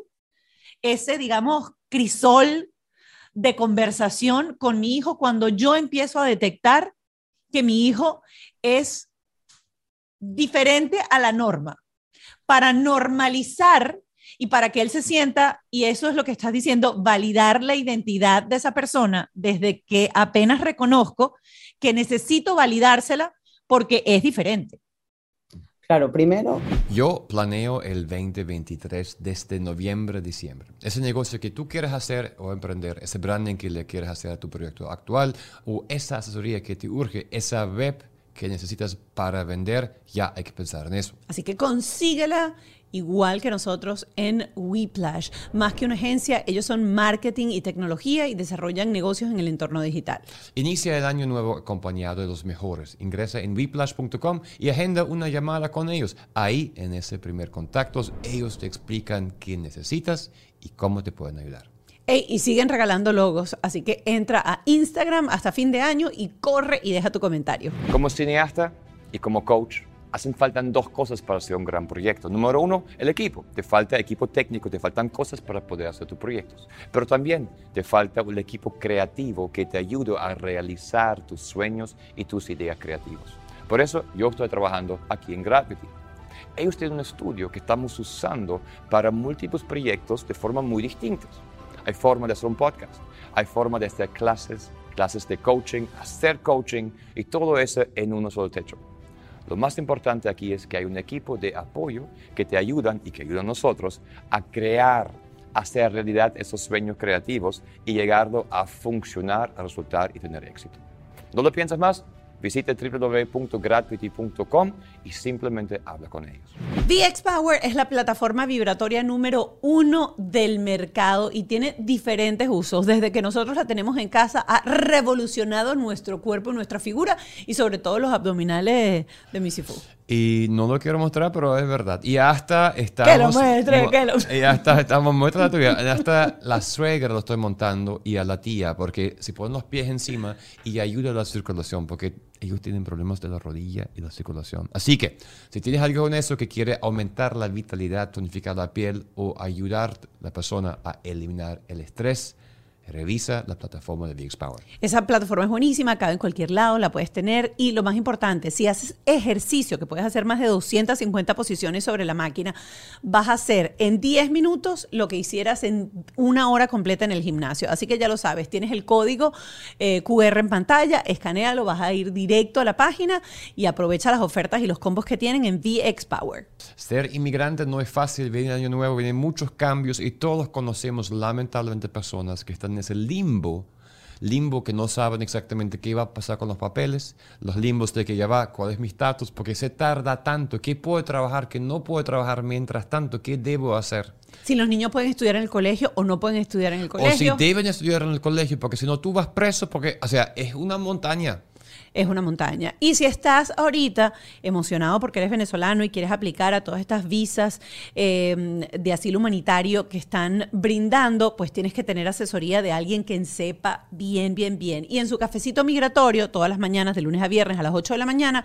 ese, digamos, crisol de conversación con mi hijo cuando yo empiezo a detectar que mi hijo es diferente a la norma? Para normalizar y para que él se sienta, y eso es lo que estás diciendo, validar la identidad de esa persona desde que apenas reconozco que necesito validársela porque es diferente. Claro, primero. Yo planeo el 2023 desde noviembre, diciembre. Ese negocio que tú quieres hacer o emprender, ese branding que le quieres hacer a tu proyecto actual o esa asesoría que te urge, esa web que necesitas para vender, ya hay que pensar en eso. Así que consíguela igual que nosotros en Weplash. Más que una agencia, ellos son marketing y tecnología y desarrollan negocios en el entorno digital. Inicia el año nuevo acompañado de los mejores. Ingresa en weplash.com y agenda una llamada con ellos. Ahí, en ese primer contacto, ellos te explican qué necesitas y cómo te pueden ayudar. y siguen regalando logos, así que entra a Instagram hasta fin de año y corre y deja tu comentario. Como cineasta y como coach hacen falta dos cosas para hacer un gran proyecto. Número uno, el equipo. Te falta equipo técnico, te faltan cosas para poder hacer tus proyectos. Pero también te falta un equipo creativo que te ayude a realizar tus sueños y tus ideas creativas. Por eso yo estoy trabajando aquí en Gravity. Ellos tienen un estudio que estamos usando para múltiples proyectos de forma muy distintas. Hay forma de hacer un podcast, hay forma de hacer clases, clases de coaching, hacer coaching y todo eso en uno solo techo. Lo más importante aquí es que hay un equipo de apoyo que te ayudan y que ayudan a nosotros a crear, hacer realidad esos sueños creativos y llegarlo a funcionar, a resultar y tener éxito. ¿No lo piensas más? Visite www.gratuity.com y simplemente habla con ellos. VX Power es la plataforma vibratoria número uno del mercado y tiene diferentes usos. Desde que nosotros la tenemos en casa, ha revolucionado nuestro cuerpo, nuestra figura y sobre todo los abdominales de Missy Y no lo quiero mostrar, pero es verdad. Y hasta estamos... Que lo muestre, que lo Y hasta estamos muestra la tuya. Hasta la suegra lo estoy montando y a la tía, porque si ponen los pies encima y ayuda a la circulación, porque ellos tienen problemas de la rodilla y la circulación. Así que, si tienes algo con eso que quiere aumentar la vitalidad, tonificar la piel o ayudar a la persona a eliminar el estrés, revisa la plataforma de VX Power. Esa plataforma es buenísima, cabe en cualquier lado, la puedes tener. Y lo más importante, si haces ejercicio, que puedes hacer más de 250 posiciones sobre la máquina, vas a hacer en 10 minutos lo que hicieras en una hora completa en el gimnasio. Así que ya lo sabes, tienes el código eh, QR en pantalla, escanealo, vas a ir directo a la página y aprovecha las ofertas y los combos que tienen en VX Power. Ser inmigrante no es fácil, viene año nuevo, vienen muchos cambios y todos conocemos lamentablemente personas que están en ese limbo, limbo que no saben exactamente qué va a pasar con los papeles, los limbos de que ya va, cuál es mi estatus, porque se tarda tanto, qué puedo trabajar, qué no puedo trabajar mientras tanto, qué debo hacer. Si los niños pueden estudiar en el colegio o no pueden estudiar en el colegio. O si deben estudiar en el colegio, porque si no tú vas preso, porque, o sea, es una montaña es una montaña. Y si estás ahorita emocionado porque eres venezolano y quieres aplicar a todas estas visas em, de asilo humanitario que están brindando, pues tienes que tener asesoría de alguien que sepa bien, bien, bien. Y en su cafecito migratorio, todas las mañanas, de lunes a viernes a las 8 de la mañana,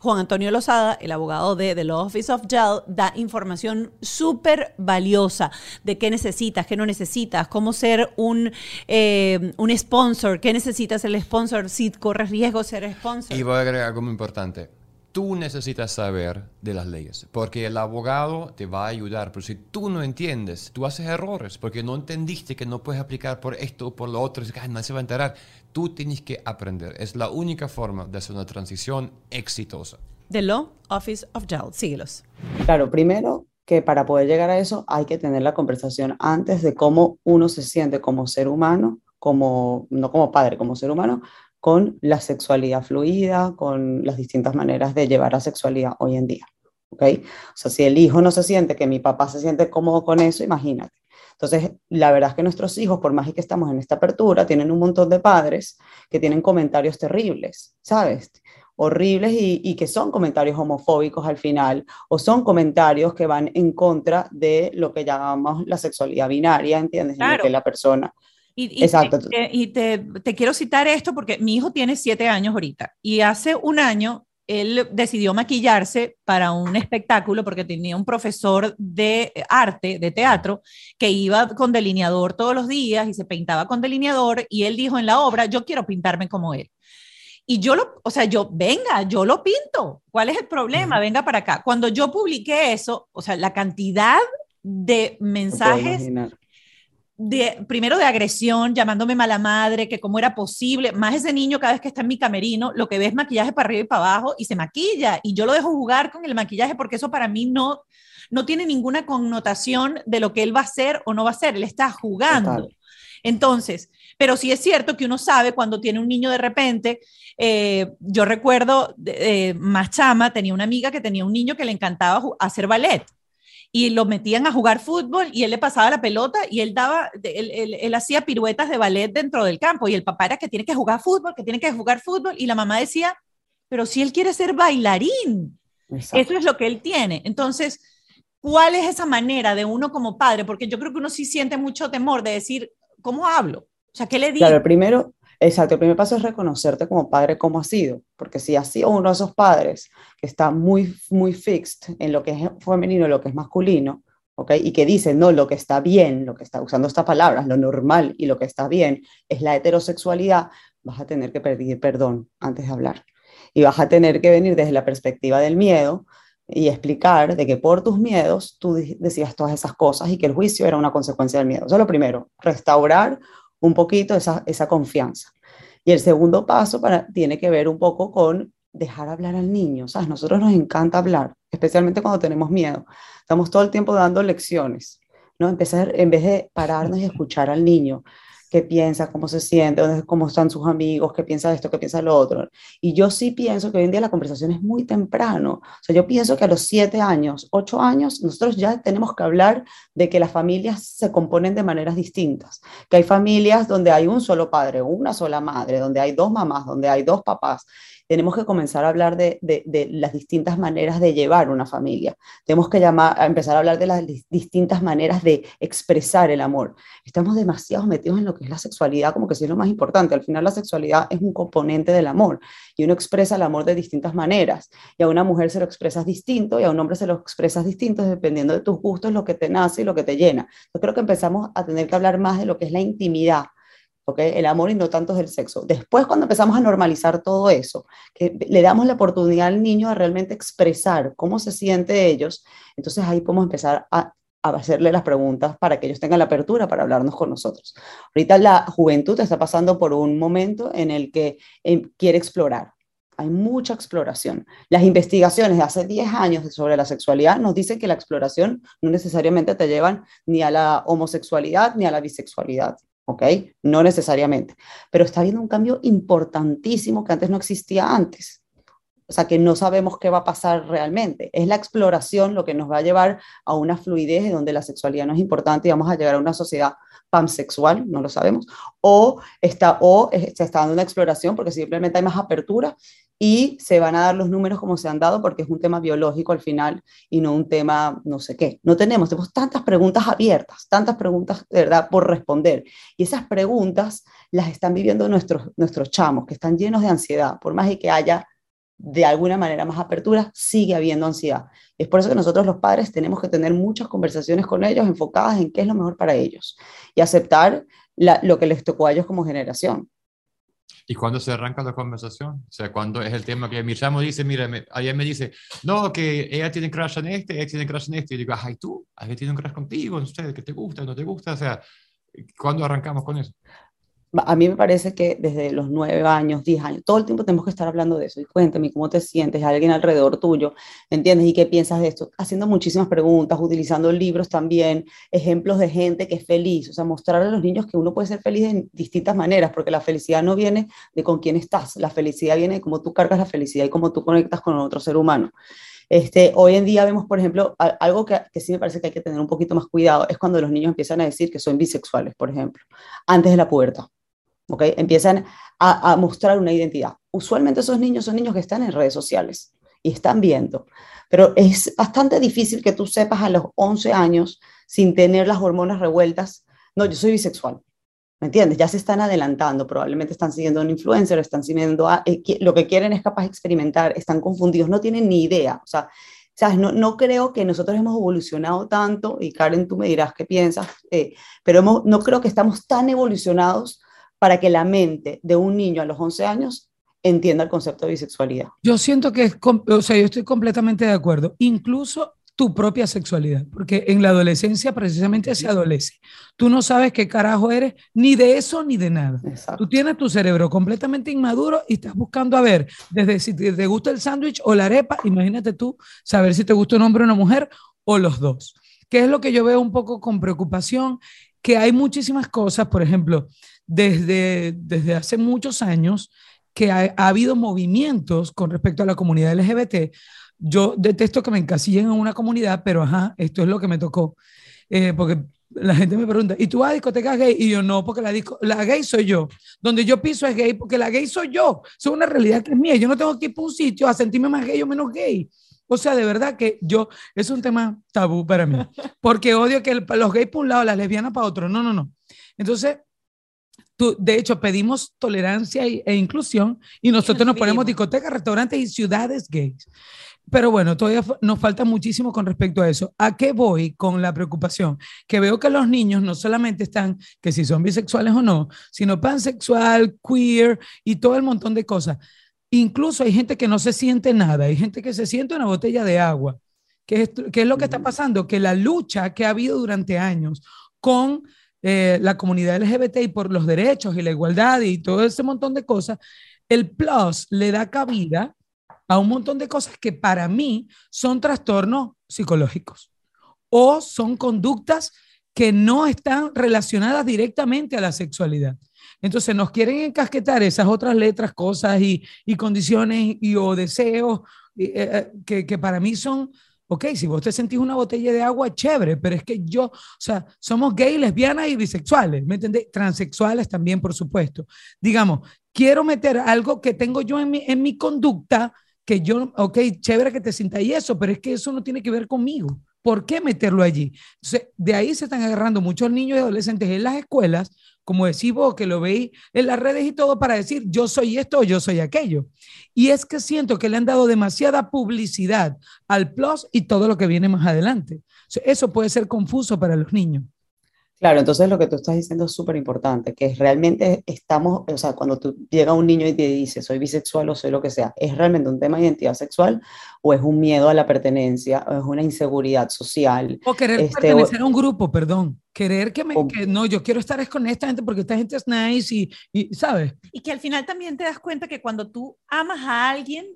Juan Antonio Lozada, el abogado de The Law Office of Jail, da información súper valiosa de qué necesitas, qué no necesitas, cómo ser un, em, un sponsor, qué necesitas el sponsor, si corres riesgo ser y voy a agregar algo muy importante. Tú necesitas saber de las leyes, porque el abogado te va a ayudar, pero si tú no entiendes, tú haces errores, porque no entendiste que no puedes aplicar por esto o por lo otro, y nadie se va a enterar. Tú tienes que aprender. Es la única forma de hacer una transición exitosa. The Law Office of Jail. Síguelos. Claro, primero que para poder llegar a eso hay que tener la conversación antes de cómo uno se siente como ser humano, como no como padre, como ser humano, con la sexualidad fluida, con las distintas maneras de llevar la sexualidad hoy en día. ¿ok? O sea, si el hijo no se siente, que mi papá se siente cómodo con eso, imagínate. Entonces, la verdad es que nuestros hijos, por más que estamos en esta apertura, tienen un montón de padres que tienen comentarios terribles, ¿sabes? horribles y, que son comentarios homofóbicos al final, o son comentarios que van en contra de lo que llamamos la sexualidad binaria, ¿entiendes? Claro. que la persona y, Exacto. y te, te, quiero citar esto porque mi hijo tiene siete años ahorita y hace un año él decidió maquillarse para un espectáculo porque tenía un profesor de arte, de teatro, que iba con delineador todos los días y se pintaba con delineador y él dijo en la obra, yo quiero pintarme como él. Y yo lo, o sea, yo, venga, yo lo pinto. ¿Cuál es el problema? Venga para acá. Cuando yo publiqué eso, o sea, la cantidad de mensajes de, primero de agresión, llamándome mala madre, que cómo era posible, más ese niño cada vez que está en mi camerino, lo que ve es maquillaje para arriba y para abajo y se maquilla y yo lo dejo jugar con el maquillaje porque eso para mí no, no tiene ninguna connotación de lo que él va a hacer o no va a hacer, él está jugando. Entonces, pero sí es cierto que uno sabe cuando tiene un niño de repente, eh, yo recuerdo, eh, más chama, tenía una amiga que tenía un niño que le encantaba hacer ballet y lo metían a jugar fútbol y él le pasaba la pelota y él daba, él, hacía piruetas de ballet dentro del campo y el papá era que tiene que jugar fútbol, que tiene que jugar fútbol y la mamá decía, pero si él quiere ser bailarín, eso es lo que él tiene. Entonces, ¿cuál es esa manera de uno como padre? Porque yo creo que uno sí siente mucho temor de decir, ¿cómo hablo? O sea, ¿qué le digo? Claro, primero, Exacto, el primer paso es reconocerte como padre como has sido, porque si has sido uno de esos padres que está muy, muy fixed en lo que es femenino lo que es masculino, ¿ok? Y que dice, no, lo que está bien, lo que está usando estas palabras, lo normal y lo que está bien es la heterosexualidad, vas a tener que pedir perdón antes de hablar. Y vas a tener que venir desde la perspectiva del miedo y explicar de que por tus miedos tú decías todas esas cosas y que el juicio era una consecuencia del miedo. Eso es lo primero, restaurar un poquito esa, esa confianza. Y el segundo paso para, tiene que ver un poco con dejar hablar al niño. ¿sabes? Nosotros nos encanta hablar, especialmente cuando tenemos miedo. Estamos todo el tiempo dando lecciones, ¿no? Empezar, en vez de pararnos y escuchar al niño, qué piensa, cómo se siente, cómo están sus amigos, qué piensa esto, qué piensa lo otro. Y yo sí pienso que hoy en día la conversación es muy temprano. O sea, yo pienso que a los siete años, ocho años, nosotros ya tenemos que hablar de que las familias se componen de maneras distintas, que hay familias donde hay un solo padre, una sola madre, donde hay dos mamás, donde hay dos papás, tenemos que comenzar a hablar de, las distintas maneras de llevar una familia. Tenemos que llamar, a empezar a hablar de las distintas maneras de expresar el amor. Estamos demasiado metidos en lo que es la sexualidad, como que sí es lo más importante. Al final la sexualidad es un componente del amor y uno expresa el amor de distintas maneras. Y a una mujer se lo expresas distinto y a un hombre se lo expresas distinto dependiendo de tus gustos, lo que te nace y lo que te llena. Yo creo que empezamos a tener que hablar más de lo que es la intimidad ¿ok? El amor y no tanto es el sexo. Después, cuando empezamos a normalizar todo eso, que le damos la oportunidad al niño a realmente expresar cómo se siente ellos, entonces ahí podemos empezar a, hacerle las preguntas para que ellos tengan la apertura para hablarnos con nosotros. Ahorita la juventud está pasando por un momento en el que eh, quiere explorar. Hay mucha exploración. Las investigaciones de hace 10 años sobre la sexualidad nos dicen que la exploración no necesariamente te llevan ni a la homosexualidad ni a la bisexualidad. ¿Ok? No necesariamente, pero está habiendo un cambio importantísimo que antes no existía antes. O sea, que no sabemos qué va a pasar realmente. Es la exploración lo que nos va a llevar a una fluidez de donde la sexualidad no es importante y vamos a llegar a una sociedad pansexual, no lo sabemos, o, está, o se está dando una exploración porque simplemente hay más apertura y se van a dar los números como se han dado porque es un tema biológico al final y no un tema no sé qué. No tenemos, tenemos tantas preguntas abiertas, tantas preguntas verdad por responder. Y esas preguntas las están viviendo nuestros, nuestros chamos, que están llenos de ansiedad, por más que haya de alguna manera más apertura, sigue habiendo ansiedad. Es por eso que nosotros los padres tenemos que tener muchas conversaciones con ellos enfocadas en qué es lo mejor para ellos y aceptar lo que les tocó a ellos como generación. ¿Y cuándo se arranca la conversación? O sea, cuando es el tema que mi chamo dice, mira, me, ayer me dice, no, que ella tiene crush en este, ella tiene crush en este. Y digo, ay, tú, alguien tiene un crush contigo, no sé, que te gusta, no te gusta. O sea, ¿cuándo arrancamos con eso? A mí me parece que desde los nueve años, diez años, todo el tiempo tenemos que estar hablando de eso. Y cuéntame cómo te sientes, alguien alrededor tuyo, ¿entiendes? ¿Y qué piensas de esto? Haciendo muchísimas preguntas, utilizando libros también, ejemplos de gente que es feliz, o sea, mostrarle a los niños que uno puede ser feliz en distintas maneras, porque la felicidad no viene de con quién estás, la felicidad viene de cómo tú cargas la felicidad y cómo tú conectas con otro ser humano. Este, hoy en día vemos, por ejemplo, algo que, que, sí me parece que hay que tener un poquito más cuidado, es cuando los niños empiezan a decir que son bisexuales, por ejemplo, antes de la pubertad. ¿Okay? Empiezan a, mostrar una identidad. Usualmente esos niños son niños que están en redes sociales y están viendo, pero es bastante difícil que tú sepas a los 11 años, sin tener las hormonas revueltas, no, yo soy bisexual. ¿Me entiendes? Ya se están adelantando, probablemente están siguiendo a un influencer, están siguiendo a, eh, lo que quieren es capaz de experimentar, están confundidos, no tienen ni idea. O sea, ¿sabes? No, no creo que nosotros hemos evolucionado tanto, y Karen, tú me dirás qué piensas, eh, pero no creo que estamos tan evolucionados para que la mente de un niño a los 11 años entienda el concepto de bisexualidad. Yo siento que es, o sea, yo estoy completamente de acuerdo, incluso tu propia sexualidad, porque en la adolescencia precisamente se adolece. Tú no sabes qué carajo eres, ni de eso ni de nada. Tú tienes tu cerebro completamente inmaduro y estás buscando a ver, desde si te gusta el sándwich o la arepa, imagínate tú saber si te gusta un hombre o una mujer o los dos. ¿Qué es lo que yo veo un poco con preocupación? Que hay muchísimas cosas, por ejemplo, desde, desde hace muchos años que ha, habido movimientos con respecto a la comunidad LGBT. Yo detesto que me encasillen en una comunidad, pero ajá, esto es lo que me tocó. Eh, porque la gente me pregunta, ¿y tú vas a discotecas gay? Y yo no, porque la, disco, la gay soy yo. Donde yo piso es gay, porque la gay soy yo. Es una realidad que es mía. Yo no tengo que ir para un sitio a sentirme más gay o menos gay. O sea, de verdad que yo, es un tema tabú para mí, porque odio que los gays por un lado, las lesbianas para otro. No, no, no. Entonces, de hecho, pedimos tolerancia e inclusión y nosotros nos ponemos discotecas, restaurantes y ciudades gays. Pero bueno, todavía nos falta muchísimo con respecto a eso. ¿A qué voy con la preocupación? Que veo que los niños no solamente están, que si son bisexuales o no, sino pansexual, queer y todo el montón de cosas. Incluso hay gente que no se siente nada, hay gente que se siente una botella de agua. ¿Qué es, qué es lo que está pasando? Que la lucha que ha habido durante años con eh, la comunidad LGBT y por los derechos y la igualdad y todo ese montón de cosas, el plus le da cabida a un montón de cosas que para mí son trastornos psicológicos o son conductas que no están relacionadas directamente a la sexualidad. Entonces nos quieren encasquetar esas otras letras, cosas y, condiciones y o deseos eh, eh, que, que para mí son Ok, si vos te sentís una botella de agua, chévere, pero es que yo, o sea, somos gay, lesbianas y bisexuales, ¿me entendés? Transexuales también, por supuesto. Digamos, quiero meter algo que tengo yo en mi, en mi conducta, que yo, ok, chévere que te sientas y eso, pero es que eso no tiene que ver conmigo. ¿Por qué meterlo allí? Entonces, de ahí se están agarrando muchos niños y adolescentes en las escuelas como decís vos, que lo veis en las redes y todo para decir yo soy esto o yo soy aquello. Y es que siento que le han dado demasiada publicidad al plus y todo lo que viene más adelante. eso puede ser confuso para los niños. Claro, entonces lo que tú estás diciendo es súper importante, que realmente estamos, o sea, cuando tú llega un niño y te dice soy bisexual o soy lo que sea, ¿es realmente un tema de identidad sexual o es un miedo a la pertenencia o es una inseguridad social? O querer Este, pertenecer a un grupo, perdón. Querer que me, O- que no, yo quiero estar es con esta gente porque esta gente es nice y, y ¿sabes? Y que al final también te das cuenta que cuando tú amas a alguien,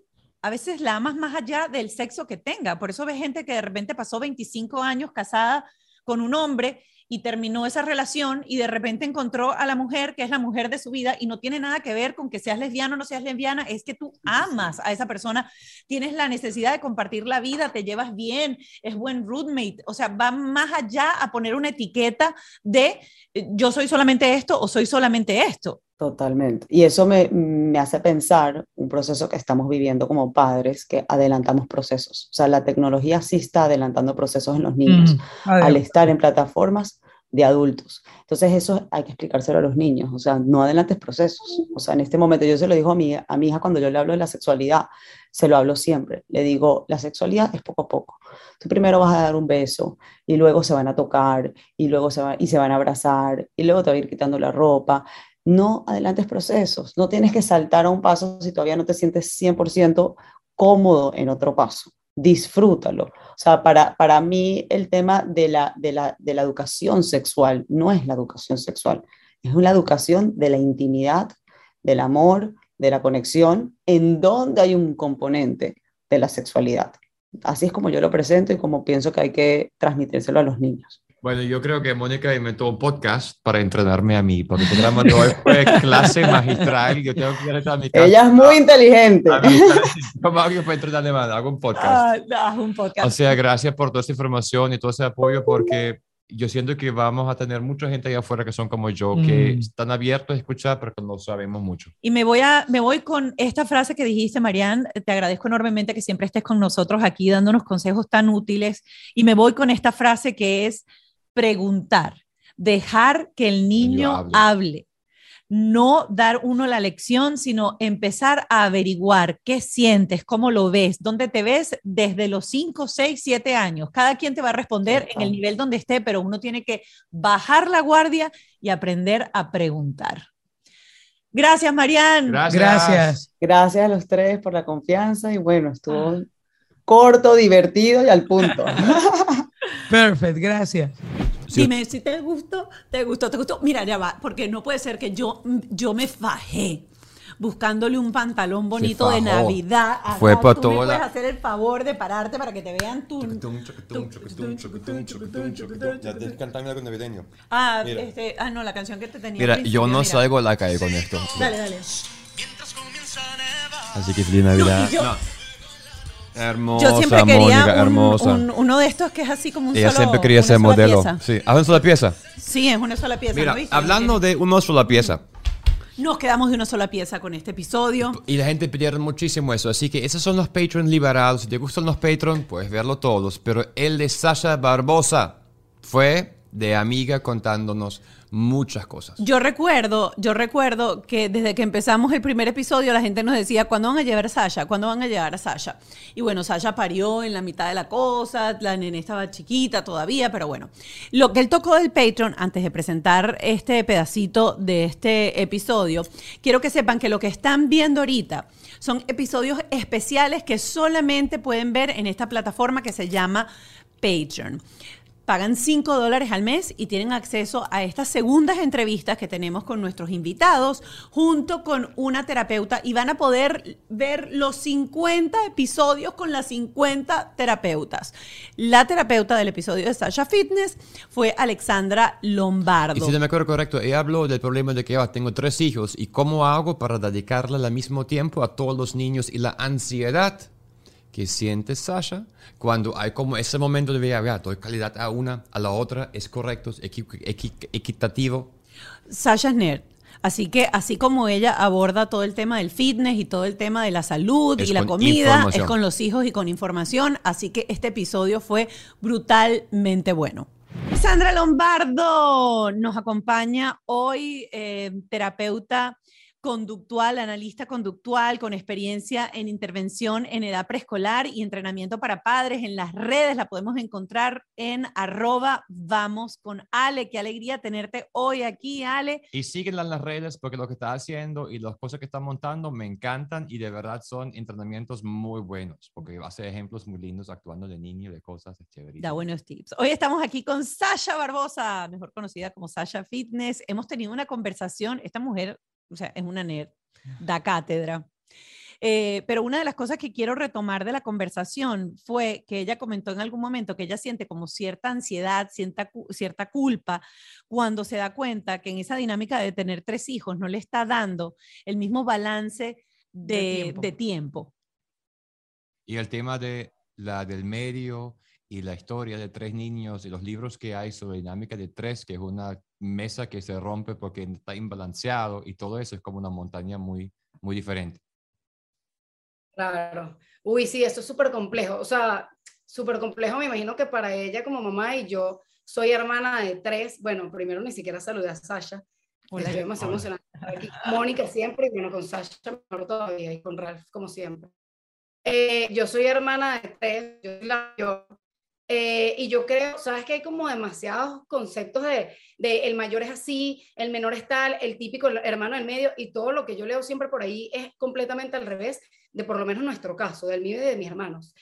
a veces la amas más allá del sexo que tenga. Por eso ves gente que de repente pasó 25 años casada con un hombre y terminó esa relación y de repente encontró a la mujer que es la mujer de su vida y no tiene nada que ver con que seas lesbiano o no seas lesbiana, es que tú amas a esa persona, tienes la necesidad de compartir la vida, te llevas bien, es buen roommate, o sea, va más allá a poner una etiqueta de eh, yo soy solamente esto o soy solamente esto. Totalmente. Y eso me, me hace pensar un proceso que estamos viviendo como padres, que adelantamos procesos. O sea, la tecnología sí está adelantando procesos en los niños Mm, al estar en plataformas de adultos. Entonces eso hay que explicárselo a los niños, o sea, no adelantes procesos. O sea, en este momento yo se lo digo a mi, a mi hija cuando yo le hablo de la sexualidad, se lo hablo siempre. Le digo, la sexualidad es poco a poco. Tú primero vas a dar un beso y luego se van a tocar y luego se, va- y se van a abrazar y luego te va a ir quitando la ropa. No adelantes procesos, no tienes que saltar a un paso si todavía no te sientes 100% cómodo en otro paso. Disfrútalo. O sea, para, para mí el tema de la, de, la, de la educación sexual no es la educación sexual, es una educación de la intimidad, del amor, de la conexión, en donde hay un componente de la sexualidad. Así es como yo lo presento y como pienso que hay que transmitírselo a los niños. Bueno, yo creo que Mónica inventó un podcast para entrenarme a mí, porque el programa de hoy fue clase magistral. Yo tengo que ir a mi casa. Ella es muy inteligente. a mi casa. ¿Cómo hago yo para entrenarme más? Hago un podcast. Ah, haz un podcast. O sea, gracias por toda esa información y todo ese apoyo, porque yo siento que vamos a tener mucha gente allá afuera que son como yo, que Mm. están abiertos a escuchar, pero que no sabemos mucho. Y me voy, a, me voy con esta frase que dijiste, Marianne. Te agradezco enormemente que siempre estés con nosotros aquí dándonos consejos tan útiles. Y me voy con esta frase que es preguntar, dejar que el niño hable. hable. No dar uno la lección, sino empezar a averiguar qué sientes, cómo lo ves, dónde te ves desde los 5, 6, 7 años. Cada quien te va a responder en el nivel donde esté, pero uno tiene que bajar la guardia y aprender a preguntar. Gracias, Marianne. Gracias. Gracias a los tres por la confianza y bueno, estuvo corto, divertido y al punto. Perfect, gracias. Sí. Dime si te gustó, te gustó, te gustó. Mira, ya va, porque no puede ser que yo, yo me fajé buscándole un pantalón bonito de. Navidad. Acá Fue por tú toda me la- puedes hacer el favor de pararte para que te vean tú. Ya te cantando algo navideño. Ah, Mira. este, ah, no, la canción que te tenía. Mira, yo no mira. salgo a la calle con esto. Dale, dale. Así que feliz Navidad. No. Hermosa, Yo siempre quería Mónica, un- hermosa. un- uno de estos que es así como un Ella solo. siempre quería ser modelo. pieza. Sí, haz una sola pieza. Sí, es una sola pieza. Mira, ¿no viste? hablando de una sola pieza, Nos quedamos de una sola pieza con este episodio. y la gente pidieron muchísimo eso, así que esos son los Patreon liberados. Si te gustan los Patreon, puedes verlo todos. Pero el de Sasha Barbosa fue de amiga contándonos muchas cosas. Yo recuerdo, yo recuerdo que desde que empezamos el primer episodio la gente nos decía, ¿cuándo van a llevar a Sasha? ¿Cuándo van a llevar a Sasha? Y bueno, Sasha parió en la mitad de la cosa, la nene estaba chiquita todavía, pero bueno. Lo que él tocó del Patreon, antes de presentar este pedacito de este episodio, quiero que sepan que lo que están viendo ahorita son episodios especiales que solamente pueden ver en esta plataforma que se llama Patreon pagan 5 dólares al mes y tienen acceso a estas segundas entrevistas que tenemos con nuestros invitados junto con una terapeuta y van a poder ver los 50 episodios con las 50 terapeutas. La terapeuta del episodio de Sasha Fitness fue Alexandra Lombardo. Y si no me acuerdo correcto, ella habló del problema de que ah, tengo tres hijos y cómo hago para dedicarle al mismo tiempo a todos los niños y la ansiedad que siente Sasha cuando hay como ese momento de ya, ya, doy calidad a una, a la otra, es correcto, es equi- equi- equitativo. Sasha es nerd. Así que así como ella aborda todo el tema del fitness y todo el tema de la salud Es y la comida, es con los hijos y con información. Así que este episodio fue brutalmente bueno. Sandra Lombardo nos acompaña hoy, eh, terapeuta conductual, analista conductual con experiencia en intervención en edad preescolar y entrenamiento para padres. En las redes la podemos encontrar en arroba vamos con Ale. Qué alegría tenerte hoy aquí, Ale. Y síguenla en las redes porque lo que está haciendo y las cosas que está montando me encantan y de verdad son entrenamientos muy buenos porque hace ejemplos muy lindos actuando de niño, de cosas chéveres. Da buenos tips. Hoy estamos aquí con Sasha Barbosa, mejor conocida como Sasha Fitness. Hemos tenido una conversación, esta mujer o sea, es una nerd, da cátedra. Eh, pero una de las cosas que quiero retomar de la conversación fue que ella comentó en algún momento que ella siente como cierta ansiedad, cierta, cierta culpa cuando se da cuenta que en esa dinámica de tener tres hijos no le está dando el mismo balance de, de tiempo. Y el tema de la del medio y la historia de tres niños y los libros que hay sobre dinámica de tres, que es una mesa que se rompe porque está imbalanceado y todo eso es como una montaña muy, muy diferente. Claro. Uy, sí, eso es súper complejo. O sea, súper complejo, me imagino que para ella como mamá y yo soy hermana de tres. Bueno, primero ni siquiera saludé a Sasha. Hola. Estoy demasiado emocionada. Mónica siempre y bueno, con Sasha mejor todavía y con Ralph como siempre. Eh, yo soy hermana de tres, yo soy la yo, eh, y yo creo, sabes que hay como demasiados conceptos de, de, el mayor es así, el menor es tal, el típico hermano del medio, y todo lo que yo leo siempre por ahí es completamente al revés de por lo menos nuestro caso, del mío y de mis hermanos.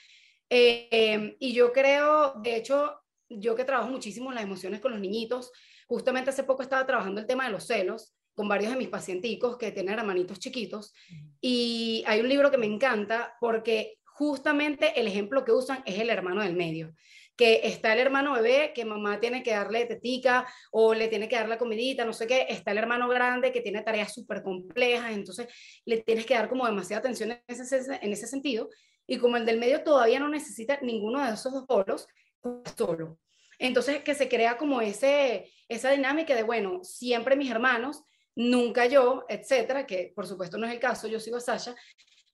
Eh, y yo creo, de hecho, yo que trabajo muchísimo en las emociones con los niñitos, justamente hace poco estaba trabajando el tema de los celos con varios de mis pacienticos que tienen hermanitos chiquitos, y hay un libro que me encanta porque justamente el ejemplo que usan es el hermano del medio que está el hermano bebé, que mamá tiene que darle tetica o le tiene que dar la comidita, no sé qué, está el hermano grande que tiene tareas súper complejas, entonces le tienes que dar como demasiada atención en ese, en ese sentido, y como el del medio todavía no necesita ninguno de esos dos polos, pues solo. Entonces que se crea como ese, esa dinámica de, bueno, siempre mis hermanos, nunca yo, etcétera, que por supuesto no es el caso, yo sigo a Sasha,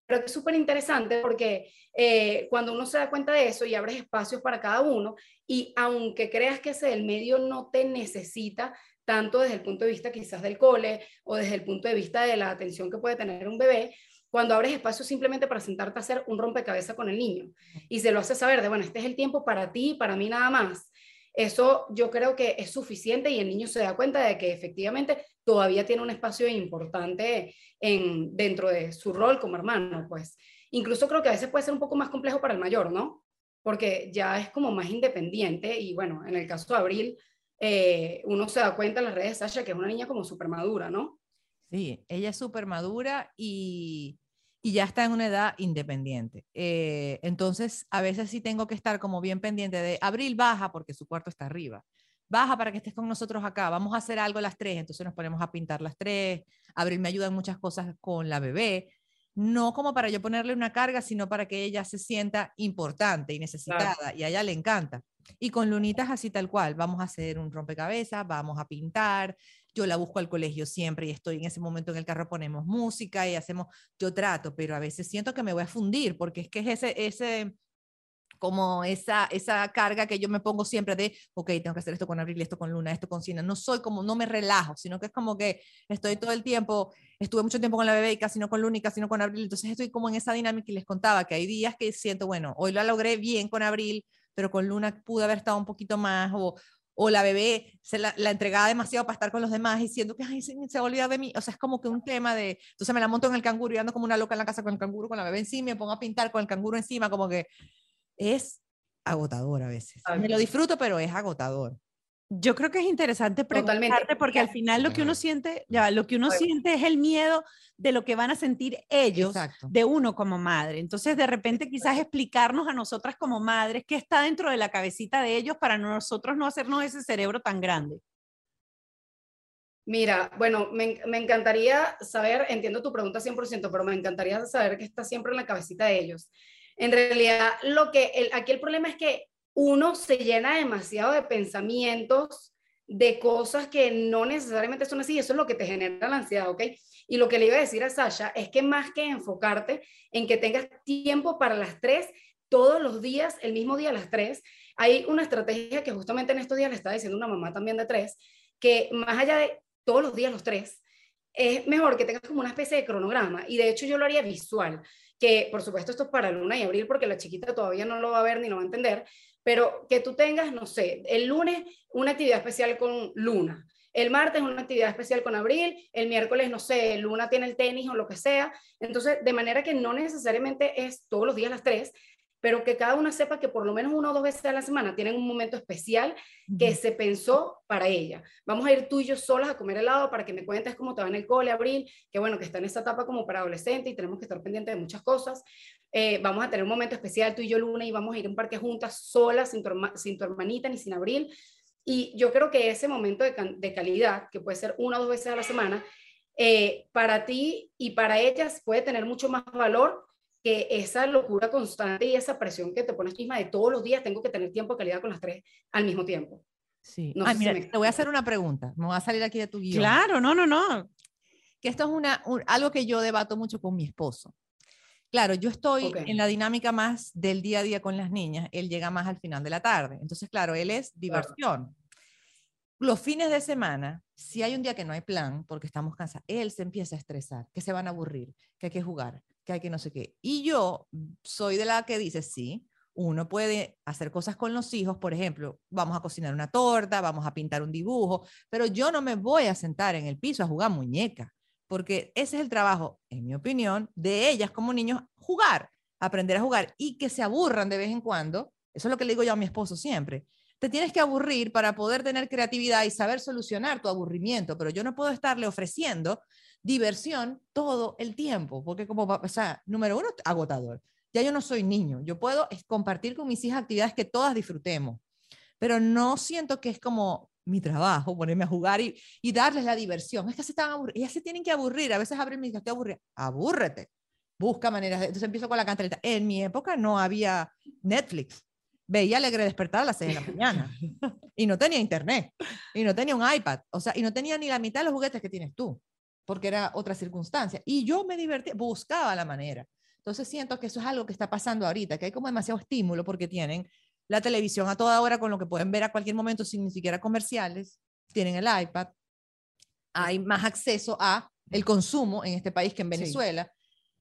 pero es súper interesante porque eh, cuando uno se da cuenta de eso y abres espacios para cada uno, y aunque creas que ese del medio no te necesita tanto desde el punto de vista quizás del cole o desde el punto de vista de la atención que puede tener un bebé, cuando abres espacios simplemente para sentarte a hacer un rompecabezas con el niño y se lo hace saber de, bueno, este es el tiempo para ti, para mí nada más. Eso yo creo que es suficiente y el niño se da cuenta de que efectivamente todavía tiene un espacio importante en, dentro de su rol como hermano, pues. Incluso creo que a veces puede ser un poco más complejo para el mayor, ¿no? Porque ya es como más independiente y bueno, en el caso de Abril, eh, uno se da cuenta en las redes de Sasha que es una niña como súper madura, ¿no? Sí, ella es súper madura y, y, ya está en una edad independiente. Eh, entonces, a veces sí tengo que estar como bien pendiente de Abril baja porque su cuarto está arriba. Baja para que estés con nosotros acá, vamos a hacer algo las tres, entonces nos ponemos a pintar las tres, Abril me ayuda en muchas cosas con la bebé, no como para yo ponerle una carga, sino para que ella se sienta importante y necesitada, y a ella le encanta. Y con Lunitas así tal cual, vamos a hacer un rompecabezas, vamos a pintar, yo la busco al colegio siempre y estoy en ese momento en el carro, ponemos música y hacemos, yo trato, pero a veces siento que me voy a fundir, porque es que es ese, ese, como esa, esa carga que yo me pongo siempre de, ok, tengo que hacer esto con Abril, esto con Luna, esto con Sina. No soy como, no me relajo, sino que es como que estoy todo el tiempo, estuve mucho tiempo con la bebé y casi no con Luna y casi no con Abril. Entonces estoy como en esa dinámica y les contaba que hay días que siento, bueno, hoy lo logré bien con Abril, pero con Luna pude haber estado un poquito más o, o la bebé se la, la, entregaba demasiado para estar con los demás y siento que ay, se, se va a olvidar de mí. O sea, es como que un tema de, entonces me la monto en el canguro y ando como una loca en la casa con el canguro, con la bebé encima, me pongo a pintar con el canguro encima, como que es agotador a veces. Me lo disfruto, pero es agotador. Yo creo que es interesante preguntarte porque al final lo que uno siente, ya, lo que uno siente es el miedo de lo que van a sentir ellos de uno como madre. Entonces, de repente quizás explicarnos a nosotras como madres qué está dentro de la cabecita de ellos para nosotros no hacernos ese cerebro tan grande. Mira, bueno, me, me, encantaría saber, entiendo tu pregunta 100%, pero me encantaría saber qué está siempre en la cabecita de ellos. En realidad, lo que el, aquí el problema es que uno se llena demasiado de pensamientos, de cosas que no necesariamente son así, eso es lo que te genera la ansiedad, ¿ok? Y lo que le iba a decir a Sasha es que más que enfocarte en que tengas tiempo para las tres, todos los días, el mismo día las tres, hay una estrategia que justamente en estos días le está diciendo una mamá también de tres, que más allá de todos los días los tres, es mejor que tengas como una especie de cronograma. Y de hecho yo lo haría visual, que por supuesto esto es para Luna y Abril, porque la chiquita todavía no lo va a ver ni lo va a entender, pero que tú tengas, no sé, el lunes una actividad especial con Luna, el martes una actividad especial con Abril, el miércoles, no sé, Luna tiene el tenis o lo que sea. Entonces, de manera que no necesariamente es todos los días las tres, pero que cada una sepa que por lo menos una o dos veces a la semana tienen un momento especial que se pensó para ella. Vamos a ir tú y yo solas a comer helado para que me cuentes cómo te va en el cole, Abril, que bueno, que está en esta etapa como para adolescente y tenemos que estar pendientes de muchas cosas. Eh, vamos a tener un momento especial tú y yo, Luna, y vamos a ir a un parque juntas, solas, sin tu, sin tu hermanita ni sin Abril. Y yo creo que ese momento de, de calidad, que puede ser una o dos veces a la semana, eh, para ti y para ellas puede tener mucho más valor que esa locura constante y esa presión que te pones misma de todos los días tengo que tener tiempo de calidad con las tres al mismo tiempo. Sí. No mira, te voy a hacer una pregunta. Me voy a salir aquí de tu guion. Claro, no, no, no. Que esto es una, algo que yo debato mucho con mi esposo. Claro, yo estoy en la dinámica más del día a día con las niñas. Él llega más al final de la tarde. Entonces, claro, él es diversión. Los fines de semana, si hay un día que no hay plan, porque estamos cansados, él se empieza a estresar, que se van a aburrir, que hay que jugar, que hay que no sé qué. Y yo soy de la que dice, sí, uno puede hacer cosas con los hijos, por ejemplo, vamos a cocinar una torta, vamos a pintar un dibujo, pero yo no me voy a sentar en el piso a jugar muñeca, porque ese es el trabajo, en mi opinión, de ellas como niños, jugar, aprender a jugar y que se aburran de vez en cuando. Eso es lo que le digo yo a mi esposo siempre. Te tienes que aburrir para poder tener creatividad y saber solucionar tu aburrimiento, pero yo no puedo estarle ofreciendo diversión todo el tiempo, porque como, o sea, número uno, agotador. Ya yo no soy niño, yo puedo compartir con mis hijas actividades que todas disfrutemos, pero no siento que es como mi trabajo, ponerme a jugar y, y darles la diversión. Es que se están aburridas, ellas se tienen que aburrir, a veces abren mi hija, estoy aburrida, abúrrete, busca maneras, de... entonces empiezo con la cantaleta. En mi época no había Netflix, veía Alegre Despertar a las 6 de la mañana y no tenía internet y no tenía un iPad, o sea, y no tenía ni la mitad de los juguetes que tienes tú porque era otra circunstancia. Y yo me divertí, buscaba la manera. Entonces siento que eso es algo que está pasando ahorita, que hay como demasiado estímulo porque tienen la televisión a toda hora con lo que pueden ver a cualquier momento sin ni siquiera comerciales, tienen el iPad, hay más acceso a el consumo en este país que en Venezuela.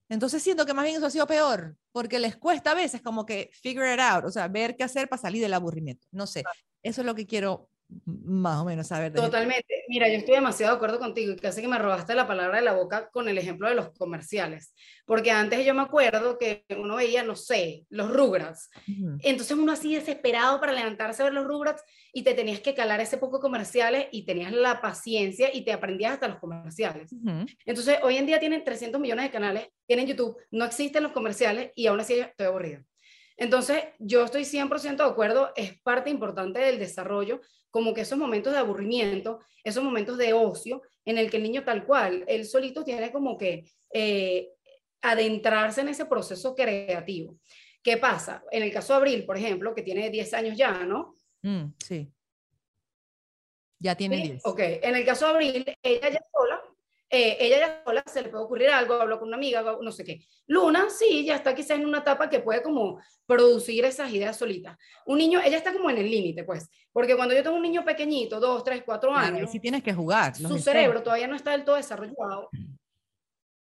Entonces siento que más bien eso ha sido peor, porque les cuesta a veces como que figure it out, o sea, ver qué hacer para salir del aburrimiento. No sé, eso es lo que quiero más o menos saber. Totalmente. Mira, yo estoy demasiado de acuerdo contigo y casi que me robaste la palabra de la boca con el ejemplo de los comerciales. Porque antes yo me acuerdo que uno veía, no sé, los Rugrats. Entonces uno así desesperado para levantarse a ver los Rugrats y te tenías que calar ese poco comerciales y tenías la paciencia y te aprendías hasta los comerciales. Entonces hoy en día tienen 300 millones de canales, tienen YouTube, no existen los comerciales y aún así estoy aburrida. Entonces, yo estoy 100% de acuerdo, es parte importante del desarrollo, como que esos momentos de aburrimiento, esos momentos de ocio, en el que el niño tal cual, él solito tiene como que eh, adentrarse en ese proceso creativo. ¿Qué pasa? En el caso de Abril, por ejemplo, que tiene 10 años ya, ¿no? Mm, sí. Ya tiene 10. Ok, en el caso de Abril, ella ya sola eh, ella ya sola se le puede ocurrir algo, hablo con una amiga, no sé qué. Luna, sí, ya está quizás en una etapa que puede como producir esas ideas solitas. Un niño, ella está como en el límite, pues, porque cuando yo tengo un niño pequeñito, dos, tres, cuatro años, sí tienes que jugar. Su cerebro todavía no está del todo desarrollado.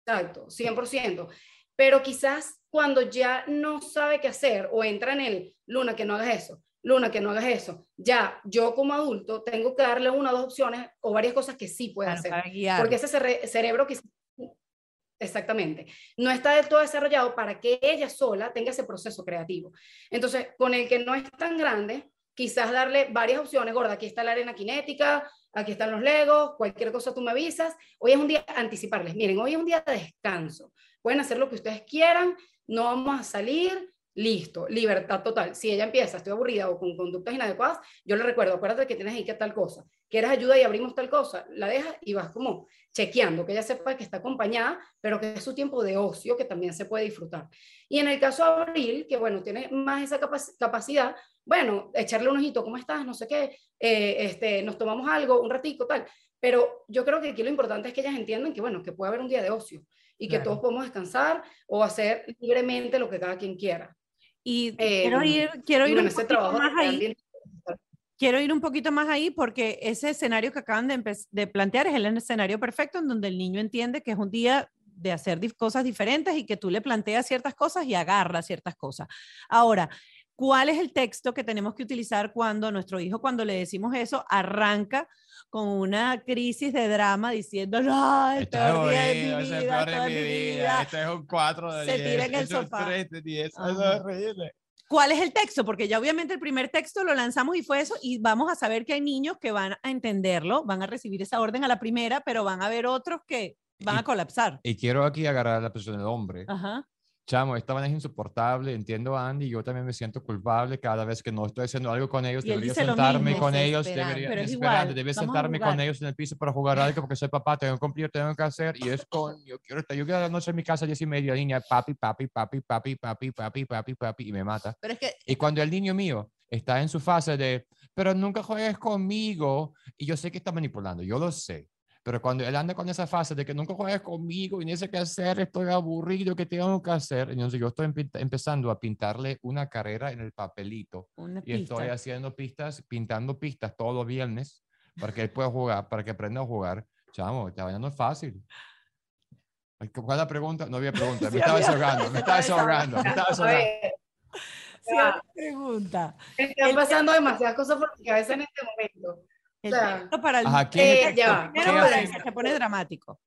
Exacto, 100%. Pero quizás cuando ya no sabe qué hacer o entra en el, Luna, que no hagas eso, Luna, que no hagas eso. Ya, yo como adulto tengo que darle una o dos opciones o varias cosas que sí puede hacer. Porque ese cerebro que Exactamente. No está del todo desarrollado para que ella sola tenga ese proceso creativo. Entonces, con el que no es tan grande, quizás darle varias opciones. Gorda, aquí está la arena cinética, aquí están los legos, cualquier cosa tú me avisas. Hoy es un día, anticiparles, miren, hoy es un día de descanso. Pueden hacer lo que ustedes quieran, no vamos a salir, listo, libertad total. Si ella empieza, estoy aburrida o con conductas inadecuadas, yo le recuerdo, acuérdate que tienes ahí que tal cosa, quieres ayuda y abrimos tal cosa, la dejas y vas como chequeando, que ella sepa que está acompañada, pero que es su tiempo de ocio, que también se puede disfrutar. Y en el caso de Abril, que bueno, tiene más esa capacidad, bueno, echarle un ojito, ¿cómo estás? No sé qué, eh, este, nos tomamos algo, un ratico, tal. Pero yo creo que aquí lo importante es que ellas entiendan que, bueno, que puede haber un día de ocio y que todos podemos descansar o hacer libremente lo que cada quien quiera. Y quiero em, ir, quiero ir un poquito más ahí. quiero ir un poquito más ahí porque ese escenario que acaban de, de plantear es el escenario perfecto en donde el niño entiende que es un día de hacer cosas diferentes y que tú le planteas ciertas cosas y agarra ciertas cosas. Ahora, ¿cuál es el texto que tenemos que utilizar cuando nuestro hijo, cuando le decimos eso, arranca con una crisis de drama diciendo, no, el es de mi horrible, es el vida, peor de mi mi vida, vida"? Esto es un 4 de Se 10. tira en el esto es sofá. 3 de 10. Eso es horrible. ¿Cuál es el texto? Porque ya obviamente el primer texto lo lanzamos y fue eso, y vamos a saber que hay niños que van a entenderlo, van a recibir esa orden a la primera, pero van a haber otros que van Y- a colapsar. Y quiero aquí agarrar la persona del hombre. Ajá. Chamo, esta vaina es insoportable, entiendo a Andy, yo también me siento culpable cada vez que no estoy haciendo algo con ellos, debería sentarme mismo. con ellos, debería, es igual, debería sentarme con ellos en el piso para jugar algo porque soy papá, tengo que cumplir, tengo que hacer, y es con, yo quiero estar, yo quiero la noche en mi casa a 10 y media, niña, papi, papi, papi, papi, papi, papi, papi, papi, y me mata. Pero es que Y cuando el niño mío está en su fase de, pero nunca juegues conmigo, y yo sé que está manipulando, yo lo sé, pero cuando él anda con esa fase de que nunca juegues conmigo y no sé qué hacer, estoy aburrido, ¿qué tengo que hacer? Entonces yo estoy empe- empezando a pintarle una carrera en el papelito Una y estoy pista. haciendo pistas, pintando pistas todos los viernes para que él pueda jugar, para que aprenda a jugar. Chamo, vaina no es fácil. ¿Cuál es la pregunta? No había pregunta, me estaba desahogando, me estaba desahogando, me estaba A desahogando. Sí, pregunta. están pasando demasiadas cosas por mi cabeza en este momento. El O sea, texto para el Ajá, ¿quién eh, ya primero ¿Qué orden, hace? se pone dramático.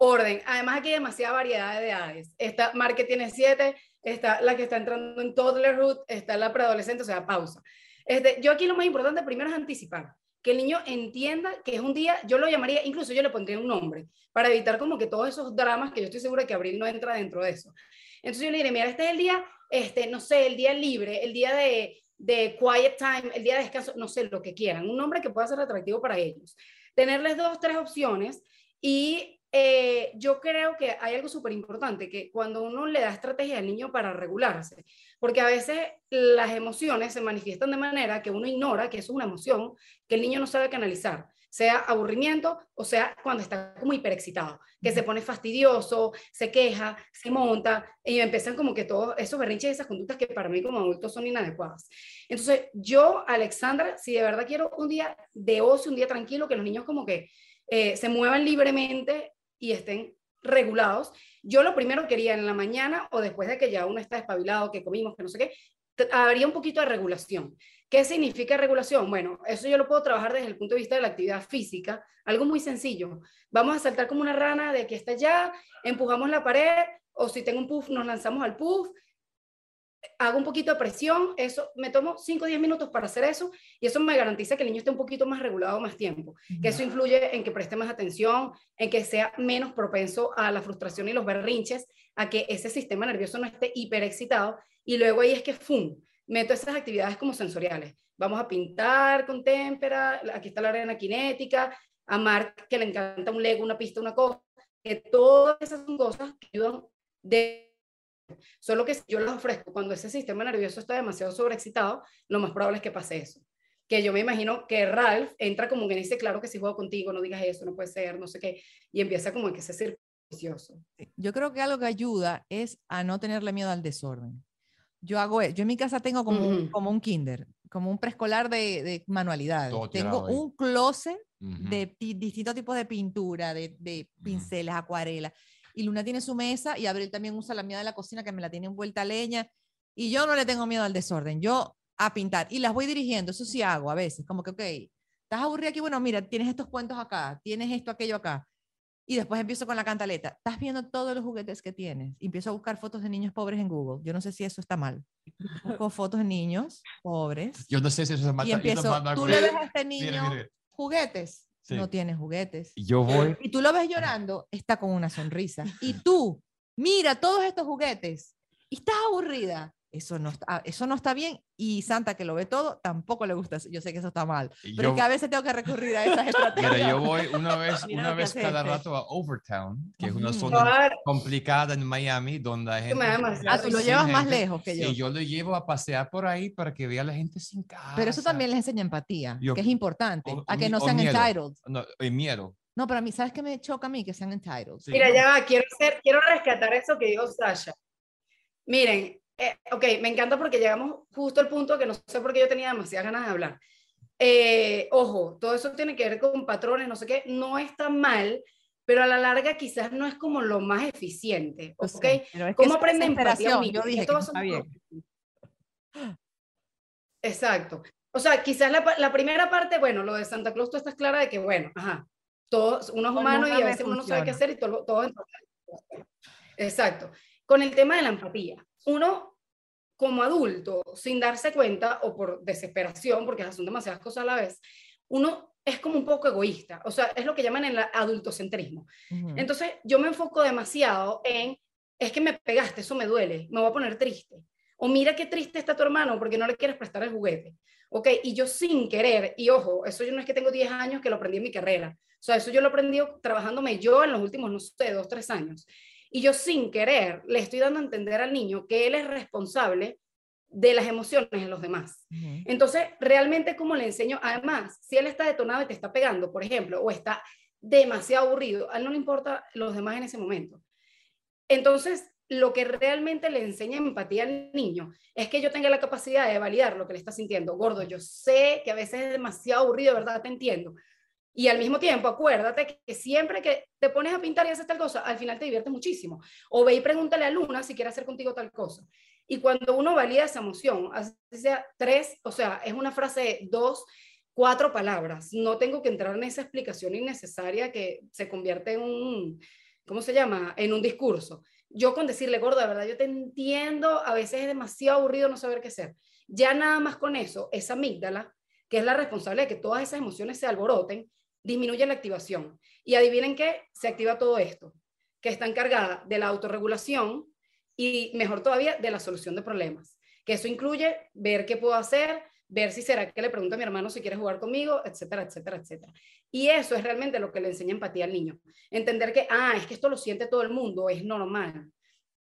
orden. Además, aquí hay demasiada variedad de edades. Está Mar que tiene siete, está la que está entrando en toddlerhood, está la preadolescente, o sea, pausa. Este, yo aquí lo más importante primero es anticipar, que el niño entienda que es un día, yo lo llamaría, incluso yo le pondría un nombre, para evitar como que todos esos dramas que yo estoy segura que Abril no entra dentro de eso. Entonces yo le diré, mira, este es el día, este, no sé, el día libre, el día de, de quiet time, el día de descanso, no sé, lo que quieran, un nombre que pueda ser atractivo para ellos. Tenerles dos, tres opciones y eh, yo creo que hay algo súper importante, que cuando uno le da estrategia al niño para regularse, porque a veces las emociones se manifiestan de manera que uno ignora que es una emoción que el niño no sabe canalizar, sea aburrimiento o sea cuando está como hiperexcitado, que se pone fastidioso, se queja, se monta y empiezan como que todos esos berrinches y esas conductas que para mí como adultos son inadecuadas. Entonces, yo, Alexandra, si de verdad quiero un día de ocio, un día tranquilo, que los niños como que eh, se muevan libremente y estén regulados. Yo lo primero quería en la mañana o después de que ya uno está despabilado, que comimos, que no sé qué, habría un poquito de regulación. ¿Qué significa regulación? Bueno, eso yo lo puedo trabajar desde el punto de vista de la actividad física, algo muy sencillo. Vamos a saltar como una rana de aquí hasta allá, empujamos la pared, o si tengo un puff, nos lanzamos al puff, hago un poquito de presión, eso me tomo 5 o 10 minutos para hacer eso y eso me garantiza que el niño esté un poquito más regulado más tiempo, que eso influye en que preste más atención, en que sea menos propenso a la frustración y los berrinches, a que ese sistema nervioso no esté hiperexcitado y luego ahí es que ¡fum! meto esas actividades como sensoriales. Vamos a pintar con témpera, aquí está la arena cinética, a Mark que le encanta un Lego, una pista, una cosa, que todas esas son cosas que ayudan de Solo que si yo las ofrezco cuando ese sistema nervioso está demasiado sobreexcitado, lo más probable es que pase eso. Que yo me imagino que Ralph entra como que dice, claro que si juego contigo, no digas eso, no puede ser, no sé qué, y empieza como que ese círculo vicioso. yo creo que algo que ayuda es a no tenerle miedo al desorden. Yo hago, e- yo en mi casa tengo como, un, Ujú. como un kinder, como un preescolar de, de manualidades. Todo Tengo un closet Ujú. de ti- distintos tipos de pintura, de, de pinceles, acuarelas. Y Luna tiene su mesa y Abril también usa la mía de la cocina que me la tiene envuelta a leña. Y yo no le tengo miedo al desorden, yo a pintar. Y las voy dirigiendo, eso sí hago a veces, como que, ok, estás aburrida aquí, bueno, mira, tienes estos cuentos acá, tienes esto, aquello acá. Y después empiezo con la cantaleta. Estás viendo todos los juguetes que tienes. Y empiezo a buscar fotos de niños pobres en Google. Yo no sé si eso está mal. Busco fotos de niños pobres. Yo no sé si eso es mal. Y empiezo, tú le ves a este niño Mire, mire. juguetes. Sí. No tiene juguetes. Y Yo voy. Y tú lo ves llorando, está con una sonrisa. Y tú, mira todos estos juguetes y estás aburrida. Eso no, está, eso no está bien. Y Santa, que lo ve todo, tampoco le gusta. Yo sé que eso está mal. y Pero yo- es que a veces tengo que recurrir a esas estrategias. Mira, yo voy una vez, Mira una vez cada este. rato a Overtown, que es una zona complicada en Miami, donde hay gente. Ah, tú lo llevas más gente, lejos que yo. Y yo lo llevo a pasear por ahí para que vea a la gente sin casa. Pero eso también les enseña empatía, Yo- que es importante, o- a que no o sean miedo. entitled. No, el miedo. No, pero a mí, ¿sabes qué me choca a mí? Que sean entitled. Sí. Mira, ya va, quiero, hacer, quiero rescatar eso que dijo Sasha. Miren, eh, ok, me encanta porque llegamos justo al punto que no sé por qué yo tenía demasiadas ganas de hablar. Eh, ojo, todo eso tiene que ver con patrones, no sé qué, no está mal, pero a la larga quizás no es como lo más eficiente, ¿ok? ¿Cómo aprende empatía? Yo dije que está bien. Exacto. O sea, quizás la, la primera parte, bueno, lo de Santa Claus, tú estás clara de que, bueno, ajá, todos, uno es humano y a veces uno no sabe qué funciona. hacer y todo, todo Exacto. Con el tema de la empatía, uno como adulto, sin darse cuenta o por desesperación, porque son demasiadas cosas a la vez, uno es como un poco egoísta, o sea, es lo que llaman el adultocentrismo. Entonces, yo me enfoco demasiado en, es que me pegaste, eso me duele, me voy a poner triste. O mira qué triste está tu hermano porque no le quieres prestar el juguete. ¿Ok? Y yo sin querer, y ojo, eso yo no es que tengo 10 años que lo aprendí en mi carrera. O sea, eso yo lo aprendí trabajándome yo en los últimos, no sé, dos, tres años. Y yo sin querer le estoy dando a entender al niño que él es responsable de las emociones de los demás. Entonces, realmente, ¿cómo le enseño? Además, si él está detonado y te está pegando, por ejemplo, o está demasiado aburrido, a él no le importa los demás en ese momento. Entonces, lo que realmente le enseña empatía al niño es que yo tenga la capacidad de validar lo que le está sintiendo. Gordo, yo sé que a veces es demasiado aburrido, ¿verdad? Te entiendo. Y al mismo tiempo, acuérdate que siempre que te pones a pintar y haces tal cosa, al final te diviertes muchísimo. O ve y pregúntale a Luna si quiere hacer contigo tal cosa. Y cuando uno valida esa emoción, así sea tres, o sea, es una frase de dos, cuatro palabras. No tengo que entrar en esa explicación innecesaria que se convierte en un, ¿cómo se llama? En un discurso. Yo con decirle, gordo, de verdad, yo te entiendo, a veces es demasiado aburrido no saber qué hacer. Ya nada más con eso, esa amígdala, que es la responsable de que todas esas emociones se alboroten, disminuye la activación. Y adivinen qué, se activa todo esto, que está encargada de la autorregulación y mejor todavía de la solución de problemas. Que eso incluye ver qué puedo hacer, ver si será que le pregunto a mi hermano si quiere jugar conmigo, etcétera, etcétera, etcétera. Y eso es realmente lo que le enseña empatía al niño. Entender que, ah, es que esto lo siente todo el mundo, es normal.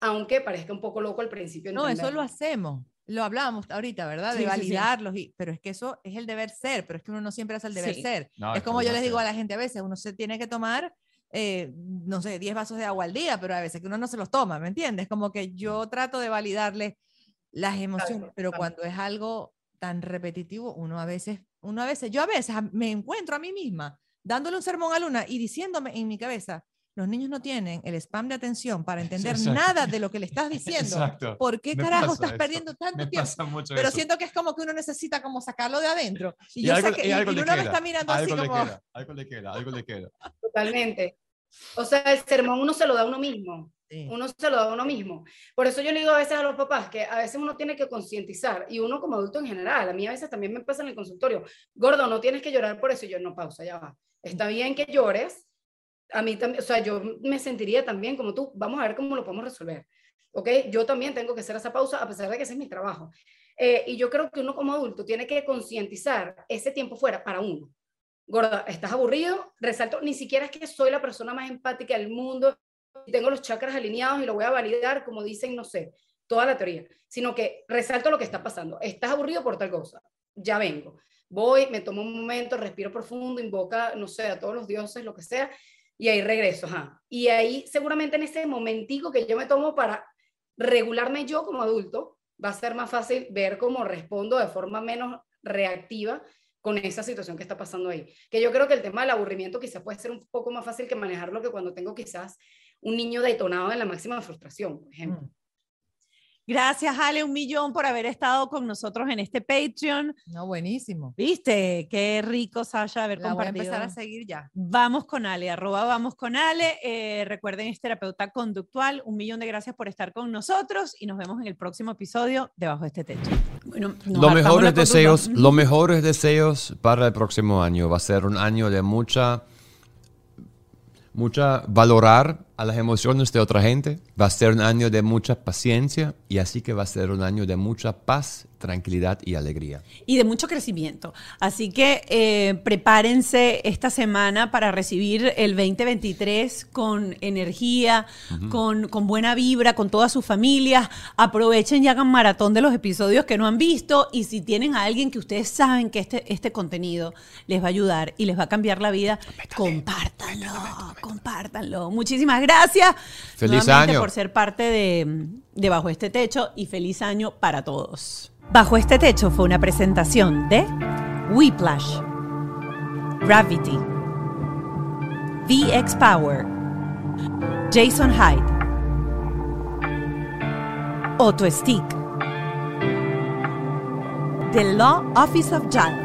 Aunque parezca un poco loco al principio. No, eso lo hacemos. Lo hablábamos ahorita, ¿verdad? De Sí, sí, sí. validarlos, y, pero es que eso es el deber ser, pero es que uno no siempre hace el deber Sí. ser. No, es como yo uno les digo a se- la gente a veces, uno se tiene que tomar, eh, no sé, 10 vasos de agua al día, pero a veces que uno no se los toma, ¿me entiendes? Como que yo trato de validarles las emociones, pero claro. cuando es algo tan repetitivo, uno a veces, uno a veces, yo a veces me encuentro a mí misma dándole un sermón a Luna y diciéndome en mi cabeza, los niños no tienen el spam de atención para entender exacto. nada de lo que le estás diciendo. Exacto. ¿Por qué Me carajo estás eso. perdiendo tanto Me tiempo? Pero eso. siento que es como que uno necesita como sacarlo de adentro. Y, Y yo algo, sé que y y- algo y le uno me queda, está mirando así algo le como... queda, algo le queda, algo le queda. Totalmente. O sea, el sermón uno se lo da a uno mismo. Sí. Uno se lo da a uno mismo. Por eso yo le digo a veces a los papás que a veces uno tiene que concientizar, y uno como adulto en general, a mí a veces también me pasa en el consultorio, gordo, no tienes que llorar por eso, y yo no pausa, ya va. Está bien que llores, a mí también, o sea, yo me sentiría también como tú, vamos a ver cómo lo podemos resolver. ¿Ok? Yo también tengo que hacer esa pausa, a pesar de que ese es mi trabajo. Eh, y yo creo que uno como adulto tiene que concientizar ese tiempo fuera para uno. Gorda, ¿estás aburrido? Resalto, ni siquiera es que soy la persona más empática del mundo, y tengo los chakras alineados y lo voy a validar, como dicen, no sé, toda la teoría, sino que resalto lo que está pasando. Estás aburrido por tal cosa, ya vengo. Voy, me tomo un momento, respiro profundo, invoca, no sé, a todos los dioses, lo que sea, y ahí regreso. Ajá. Y ahí seguramente en ese momentico que yo me tomo para regularme yo como adulto, va a ser más fácil ver cómo respondo de forma menos reactiva con esa situación que está pasando ahí. Que yo creo que el tema del aburrimiento quizás puede ser un poco más fácil que manejarlo que cuando tengo quizás un niño detonado en la máxima frustración, por ejemplo. Mm. Gracias, Ale, un millón por haber estado con nosotros en este Patreon. No, buenísimo. ¿Viste? Qué rico, Sasha, haber La voy a compartido. empezar a seguir ya. Vamos con Ale, arroba vamos con Ale. Eh, recuerden, es terapeuta conductual. Un millón de gracias por estar con nosotros y nos vemos en el próximo episodio de Bajo este Techo. Bueno, Los mejores deseos, los mejores deseos para el próximo año. Va a ser un año de mucha, mucha valorar a las emociones de otra gente. Va a ser un año de mucha paciencia y así que va a ser un año de mucha paz tranquilidad y alegría. y de mucho crecimiento. Así que eh, prepárense esta semana para recibir el 2023 con energía, con, con buena vibra, con todas sus familias. Aprovechen y hagan maratón de los episodios que no han visto y si tienen a alguien que ustedes saben que este, este contenido les va a ayudar y les va a cambiar la vida, compártanlo, compártanlo. Muchísimas gracias Feliz año. por ser parte de, de Bajo este Techo y feliz año para todos. Bajo este Techo fue una presentación de Whiplash, Gravity, VX Power, Jason Hyde, Auto Stick, The Law Office of JAL.